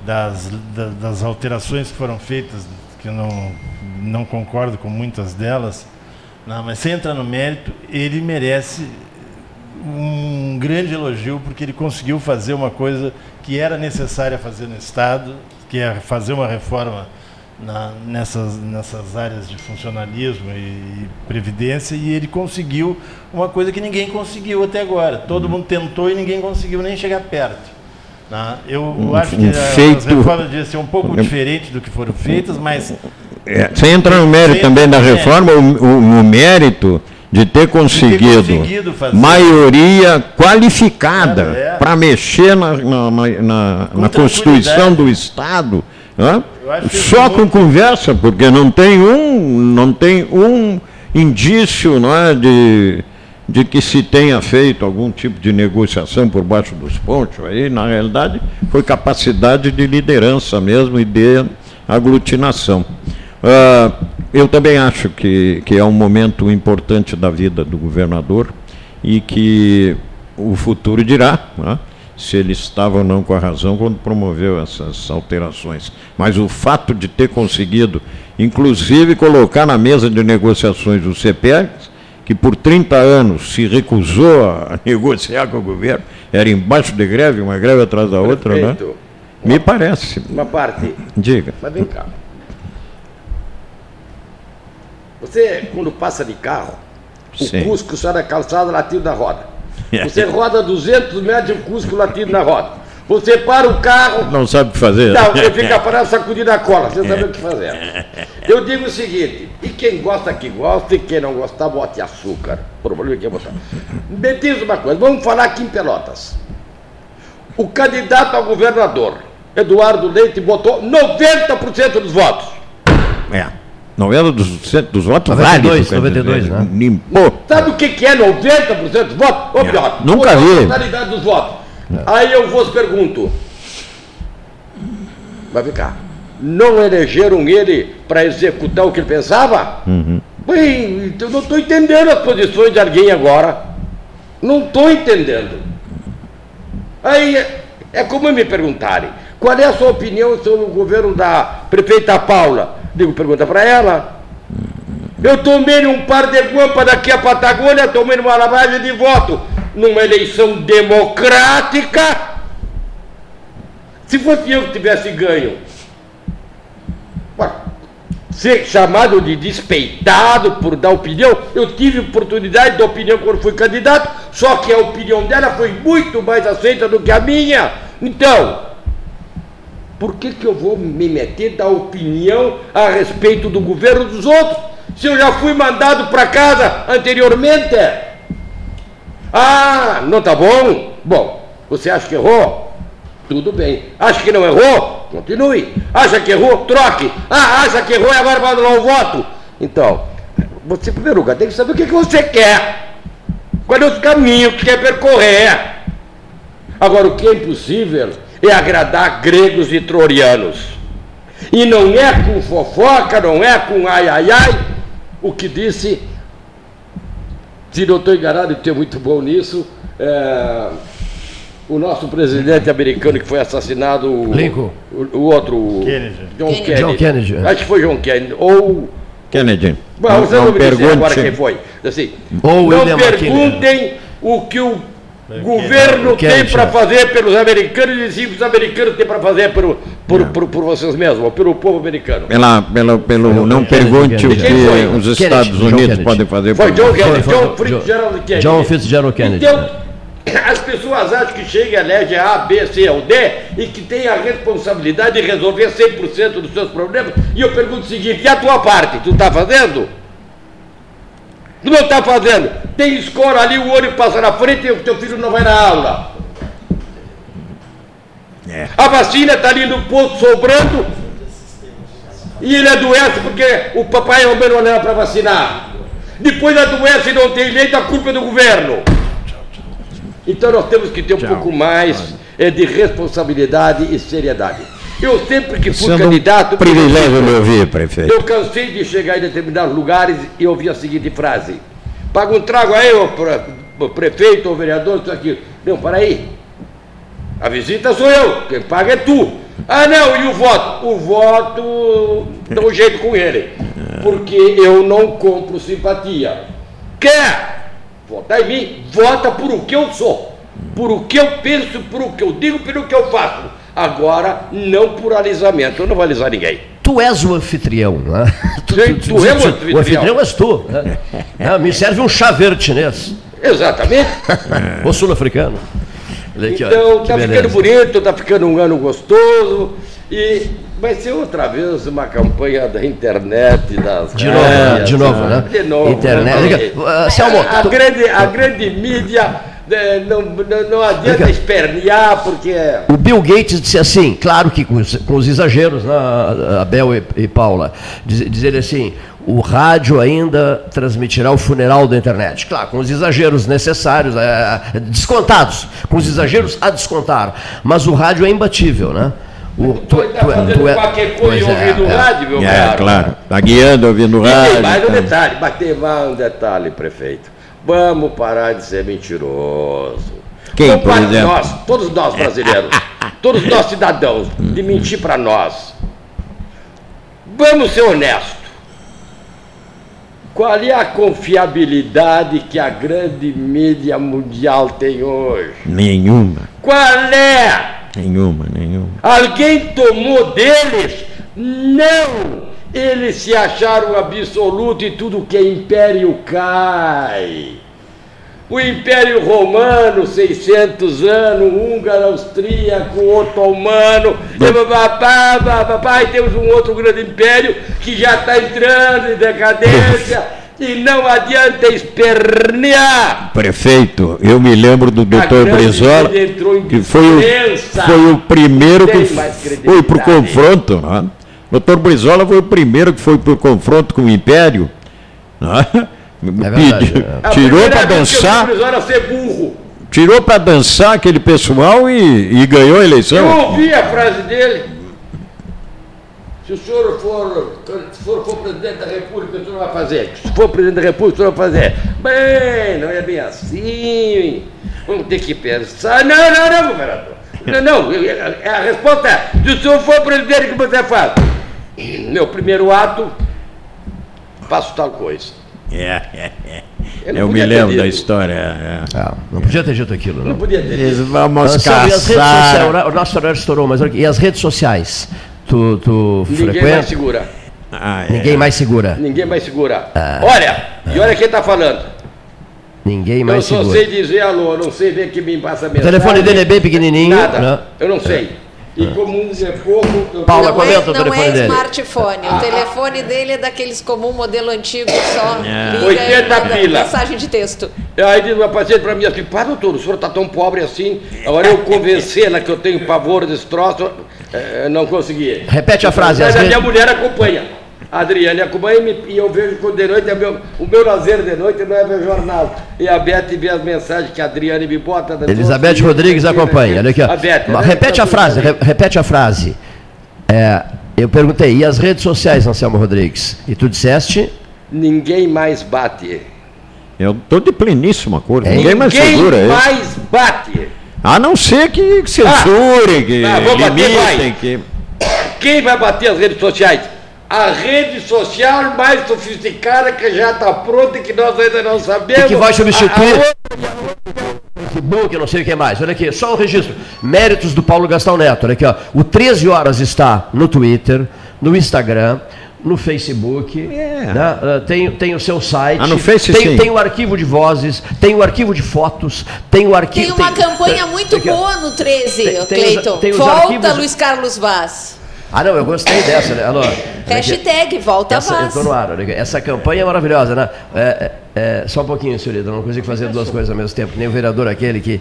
das, da- das alterações que foram feitas, que eu não, não concordo com muitas delas, não, mas sem entrar no mérito, ele merece um grande elogio porque ele conseguiu fazer uma coisa que era necessária fazer no Estado, que é fazer uma reforma na- nessas, nessas áreas de funcionalismo e, previdência, e ele conseguiu uma coisa que ninguém conseguiu até agora. Todo mundo tentou e ninguém conseguiu nem chegar perto. Né? Eu Um- acho um que as feito- reformas deviam ser um pouco diferentes do que foram feitas, mas É, sem entrar no mérito também da reforma, o, o- o mérito de ter conseguido, conseguido fazer. maioria qualificada É. para mexer na, na- na- na- Constituição do Estado, só com muito- conversa, porque não tem um, não tem um indício não é, de, de que se tenha feito algum tipo de negociação por baixo dos pontos. Aí, na realidade, foi capacidade de liderança mesmo e de aglutinação. Ah, eu também acho que, que é um momento importante da vida do governador e que o futuro dirá né, se ele estava ou não com a razão quando promoveu essas alterações. Mas o fato de ter conseguido, inclusive, colocar na mesa de negociações o CPEX, que por 30 anos se recusou a negociar com o governo, era embaixo de greve, uma greve atrás da outra, né? Prefeito, Me parece. Uma parte. Diga. Mas vem cá. Você, quando passa de carro, o Sim. Cusco sai da calçada latido na roda. Você roda 200 metros e o Cusco latido na roda. Você para o carro, Não sabe o que fazer. não, você fica parado sacudindo a cola, você sabe o que fazer. Eu digo o seguinte, e quem gosta que gosta, e quem não gostar, bote açúcar. O problema é que é botar. Me diz uma coisa, vamos falar aqui em Pelotas. O candidato a governador, Eduardo Leite, botou 90% dos votos. É. 90% dos, dos votos 92, válidos. quer 92, dizer, né? Limpou. Sabe o que, que é 90% dos votos? Ou pior, Nunca a vi. totalidade dos votos. Aí eu vos pergunto. Vai ficar. Não elegeram ele para executar o que ele pensava? Bem, eu não estou entendendo as posições de alguém agora. Não estou entendendo. Aí é, é como me perguntarem, qual é a sua opinião sobre o governo da prefeita Paula? Digo, pergunta para ela. Eu tomei um par de guampa daqui a Patagônia, tomei uma lavagem de voto. Numa eleição democrática, Se fosse eu que tivesse ganho, ser chamado de despeitado por dar opinião, eu tive oportunidade de dar opinião quando fui candidato, só que a opinião dela foi muito mais aceita do que a minha. Então, por que, que eu vou me meter dar opinião a respeito do governo dos outros, se eu já fui mandado para casa anteriormente? Ah, não tá bom? Bom, você acha que errou? Tudo bem. Acha que não errou? Continue. Acha que errou? Troque. Ah, acha que errou e agora vai anular o voto. Então, você, em primeiro lugar, tem que saber o que, que você quer. Qual é o caminho que quer percorrer. Agora, o que é impossível é agradar gregos e troianos. E não é com fofoca, não é com ai ai ai, o que disse, se não estou enganado e tenho muito bom nisso, é, o nosso presidente americano que foi assassinado, o, Lincoln. o, o outro, Kennedy. John Kennedy. Kennedy. John Kennedy, é. Acho que foi John Kennedy, ou Kennedy. Bom, não, você não, não me disse agora pergunte. quem foi. Assim, Ou não William perguntem o que o governo tem Kennedy, para é. fazer pelos americanos e que os americanos têm para fazer por, por, por, por vocês mesmos, ou pelo povo americano. Pela, pela, pelo, não Kennedy, pergunte o Kennedy. que Quem foi? os Kennedy, Estados John Unidos Kennedy. podem fazer Foi por John. Kennedy, Foi, foi, John Fitzgerald Kennedy. John Fitzgerald Kennedy. Então, as pessoas acham que chega e elege A, B, C ou D e que tem a responsabilidade de resolver 100% dos seus problemas. E eu pergunto o seguinte, e a tua parte, tu está fazendo? Tu não está fazendo. Tem escola ali, o olho passa na frente e o teu filho não vai na aula. É. A vacina está ali no posto sobrando e ele adoece porque o papai mamãe não levam para vacinar. Depois adoece e não tem leite, a culpa é do governo. Então nós temos que ter um pouco mais é, de responsabilidade e seriedade. Eu sempre que fui Sendo um candidato. privilégio me ouvir, prefeito. Eu cansei de chegar em determinados lugares e ouvir a seguinte frase: Paga um trago aí, ô prefeito ou vereador, isso aqui. Não, para aí. A visita sou eu, quem paga é tu. Ah, não, e o voto? O voto dá um jeito com ele. Porque eu não compro simpatia. Quer votar em mim? Vota por o que eu sou. Por o que eu penso, por o que eu digo, pelo que eu faço. Agora, não por alisamento. Eu não vou alisar ninguém. Tu és o anfitrião, né? Sim, tu é o anfitrião. O anfitrião és tu. né? É, me serve um chá verde chinês. Exatamente. Ou sul-africano. Aqui, Então, tá beleza. ficando bonito, tá ficando um ano gostoso. E vai ser outra vez uma campanha da internet, das De novo, de novo, né? De novo. Internet. né? Ah, Selmo, a, a grande, a grande mídia né, não, não, não adianta espernear, porque é O Bill Gates disse assim, claro que com os, com os exageros, né, Abel e, e Paula, diz, diz ele assim, o rádio ainda transmitirá o funeral da internet. Claro, com os exageros necessários, é, descontados, com os exageros a descontar. Mas o rádio é imbatível, né? O, tu, tá fazendo qualquer coisa pois é, ouvindo é. rádio, meu É, caro. claro. Está guiando, ouvindo E tem rádio. mais um tá. detalhe, mas tem mais um detalhe, prefeito. Vamos parar de ser mentiroso. Quem, Vamos por exemplo? Nós, todos nós brasileiros, todos nós cidadãos, de mentir para nós. Vamos ser honestos. Qual é a confiabilidade que a grande mídia mundial tem hoje? Nenhuma, Qual é? nenhuma, nenhuma. Alguém tomou deles? Não! Eles se acharam absoluto e tudo que é império cai. O Império Romano, 600 anos, húngaro, austríaco, otomano, bababá, e temos um outro grande império que já está entrando em decadência e não adianta espernear. Prefeito, eu me lembro do doutor Brizola, que foi o, foi o primeiro que foi para o confronto. Né? Doutor Brizola foi o primeiro que foi para o confronto com o Império. Né? verdade, Pediu- é. Tirou para eu dançar, o Brizola ser burro. tirou para dançar aquele pessoal e, e ganhou a Eu eleição. ouvi a frase dele. Se o senhor for, se for, for presidente da República, o senhor vai fazer. Se for presidente da República, o senhor vai fazer. Bem, não é bem assim. Vamos ter que pensar. Não, não, não, governador. Não, não. A resposta é: se o senhor for presidente, o que você faz? Meu primeiro ato, faço tal coisa. Ele Eu me podia ter lembro da história. é. Ah, não podia ter dito aquilo, Não não. podia ter dito. Eles vamos caçar. sociais, o nosso horário estourou, mas e as redes sociais? Tu, tu Ninguém mais frequenta? segura. Ah, é. Ninguém mais segura. Ninguém vai segurar. Ah. Olha, e olha quem tá falando. Ninguém Eu mais só segura. sei dizer alô, eu não sei ver que me passa O mensagem. telefone dele é bem pequenininho. Nada, né? eu não sei. E como um é pouco... Eu Paula, Não comenta é, o não telefone é dele. smartphone. O telefone dele é daqueles comum, modelo antigo, só É. liga 80 e manda pila. mensagem de texto. Aí diz uma paciente para mim assim, pá, doutor, o senhor está tão pobre assim, agora eu convencê-la que eu tenho pavor desse troço, eh, não consegui. Repete a frase. Mas as a minha mulher acompanha. Adriane acompanha e, me- e eu vejo que de noite, é meu, o meu lazer de noite não é ver jornal. E a Beth vê as mensagens que a Adriane me bota. Elizabeth outras, Rodrigues acompanha. Olha aqui, ó. A Beth, Mas né? repete a Tá frase, re- repete a frase. É, eu perguntei, e as redes sociais, Anselmo Rodrigues? E tu disseste? Ninguém mais bate. Eu tô de pleníssima cor. É. Ninguém mais segura ele. mais bate. A não ser que que censure, que Ah, vou bater, limitem, que. Quem vai bater as redes sociais? A rede social mais sofisticada que já está pronta e que nós ainda não sabemos. E que vai substituir A- Facebook, não sei o que mais. Olha aqui, só o registro. Méritos do Paulo Gastão Neto. Olha aqui, ó. O 13 Horas está no Twitter, no Instagram, no Facebook. É. né? Ah, Tem, tem o seu site. Ah, no Face, tem, sim. tem o arquivo de vozes, tem o arquivo de fotos, tem o arquivo. Tem uma campanha muito ó. boa no 13, Tem- ô, tem os- Cleiton. tem Volta, arquivos- Luiz Carlos Vaz. Ah, não, eu gostei dessa, né? Alô. Hashtag Volta Essa, eu tô no ar, olha. Essa campanha é maravilhosa, né? É, é, é, só um pouquinho, senhorita, não consigo fazer duas coisas ao mesmo tempo. Nem o vereador aquele que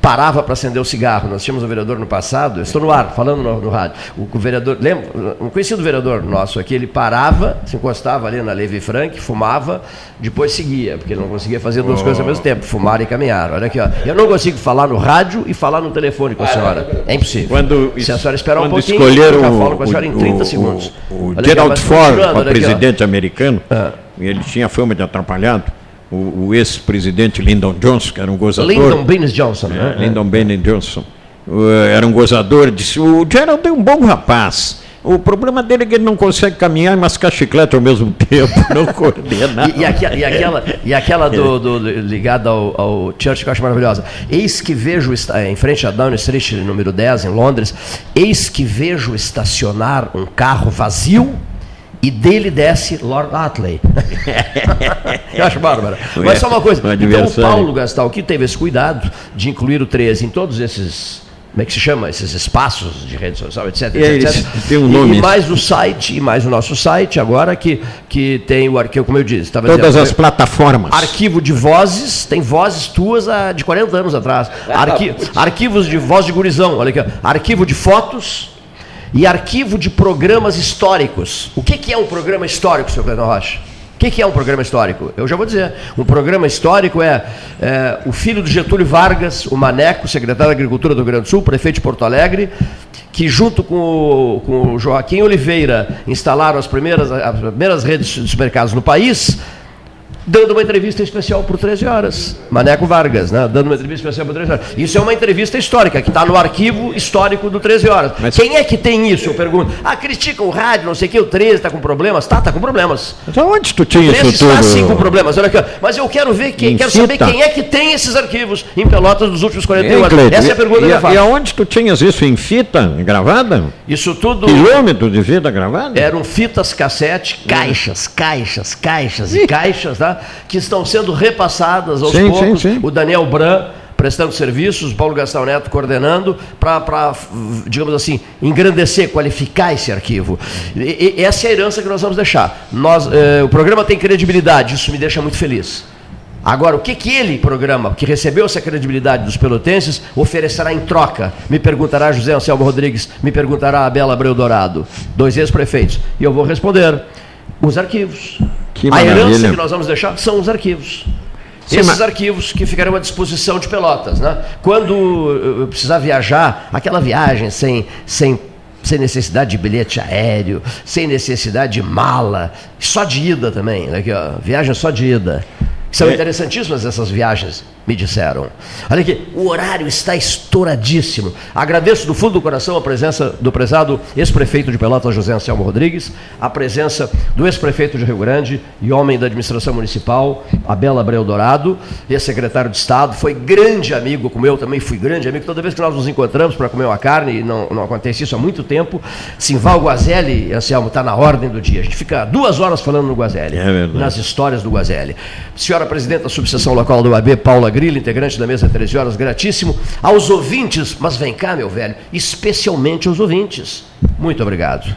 parava para acender o cigarro. Nós tínhamos um vereador no passado, estou no ar, falando no, no rádio. O, o vereador, lembra? Um conhecido vereador nosso aqui, ele parava, se encostava ali na Levi Frank, fumava, depois seguia, porque ele não conseguia fazer duas coisas ao mesmo tempo, fumar e caminhar. Olha aqui, ó. Eu não consigo falar no rádio e falar no telefone com a senhora. É impossível. Quando, Se a senhora esperar um pouquinho, escolheram eu já o, falo com a senhora em 30 o- segundos. O, o aqui, Gerald mas Ford, continuando, o olha aqui, presidente americano, Ah. e ele tinha fama de atrapalhado. O, o ex-presidente Lyndon Johnson, que era um gozador. Lyndon Baines Johnson, né? É, Lyndon Baines Johnson. Uh, era um gozador, disse, o Gerald é um bom rapaz. O problema dele é que ele não consegue caminhar e mascar chiclete ao mesmo tempo, não coordena. E, e aquela, e aquela, e aquela do, do- ligada ao, ao Church que eu acho maravilhosa. Eis que vejo, esta- em frente a Downing Street, número 10, em Londres, eis que vejo estacionar um carro vazio e dele desce Lord Atley. eu acho bárbaro. Mas só uma coisa. Um Então o. Paulo Gastal, que teve esse cuidado de incluir o 13 em todos esses. Como é que se chama? Esses espaços de rede social, etc. É, etc, etc. têm um E- nome. E mais o site, e mais o nosso site agora, que, que tem o arquivo, como eu disse. Todas dizendo, as plataformas. Arquivo de vozes, tem vozes tuas de 40 anos atrás. Arqui- arquivos de voz de gurizão, olha aqui. Arquivo de fotos e arquivo de programas históricos. O que, que é um programa histórico, senhor Cleiton Rocha? O que, que é um programa histórico? Eu já vou dizer. Um programa histórico é, é, o filho do Getúlio Vargas, o Maneco, secretário da Agricultura do Rio Grande do Sul, prefeito de Porto Alegre, que junto com o, com o Joaquim Oliveira instalaram as primeiras, as primeiras redes de supermercados no país, dando uma entrevista especial por 13 horas. Maneco Vargas, né? Dando uma entrevista especial por 13 horas. Isso é uma entrevista histórica, que está no arquivo histórico do 13 horas. Mas- Quem é que tem isso? Eu pergunto. Ah, critica o rádio, não sei o que, o 13 está com problemas. Tá, tá com problemas. Mas aonde tu tinha O 13 isso está tudo? sim com problemas. Olha aqui, mas eu quero ver quem, Em quero saber quem é que tem esses arquivos em Pelotas dos últimos 41 Hein, anos. Essa é a pergunta e, que eu faço. e aonde tu tinhas isso em fita gravada? Isso tudo Quilômetro de fita gravada? eram fitas cassete, caixas, caixas, caixas e caixas, tá? Que estão sendo repassadas aos Sim, poucos. sim, sim. O Daniel Bran prestando serviços, Paulo Gastão Neto coordenando, para, digamos assim, engrandecer, qualificar esse arquivo. E- e- essa é a herança que nós vamos deixar. Nós, eh, o programa tem credibilidade, isso me deixa muito feliz. Agora, o que, que ele, programa, que recebeu essa credibilidade dos pelotenses, oferecerá em troca? Me perguntará José Anselmo Rodrigues, me perguntará a Bela Abreu Dourado, dois ex-prefeitos. E eu vou responder: os arquivos. Que a herança maravilha. que nós vamos deixar são os arquivos. Sim, Esses mas- arquivos que ficarão à disposição de Pelotas. Né? Quando eu precisar viajar, aquela viagem sem, sem, sem necessidade de bilhete aéreo, sem necessidade de mala, só de ida também. Olha Aqui, ó, viagem só de ida. São É. interessantíssimas essas viagens. Me disseram. Olha aqui, o horário está estouradíssimo. Agradeço do fundo do coração a presença do prezado ex-prefeito de Pelotas, José Anselmo Rodrigues, a presença do ex-prefeito de Rio Grande e homem da administração municipal, Abela Abreu Dourado, ex-secretário de Estado, foi grande amigo, como eu também fui grande amigo, toda vez que nós nos encontramos para comer uma carne, e não, não acontece isso há muito tempo, Simval Guazelli, Anselmo, está na ordem do dia. A gente fica duas horas falando no Guazelli, É nas histórias do Guazelli. Senhora presidente da subseção local do AB, Paula Grilo, integrante da mesa 13 horas, gratíssimo. Aos ouvintes, mas vem cá, meu velho, especialmente aos ouvintes. Muito obrigado.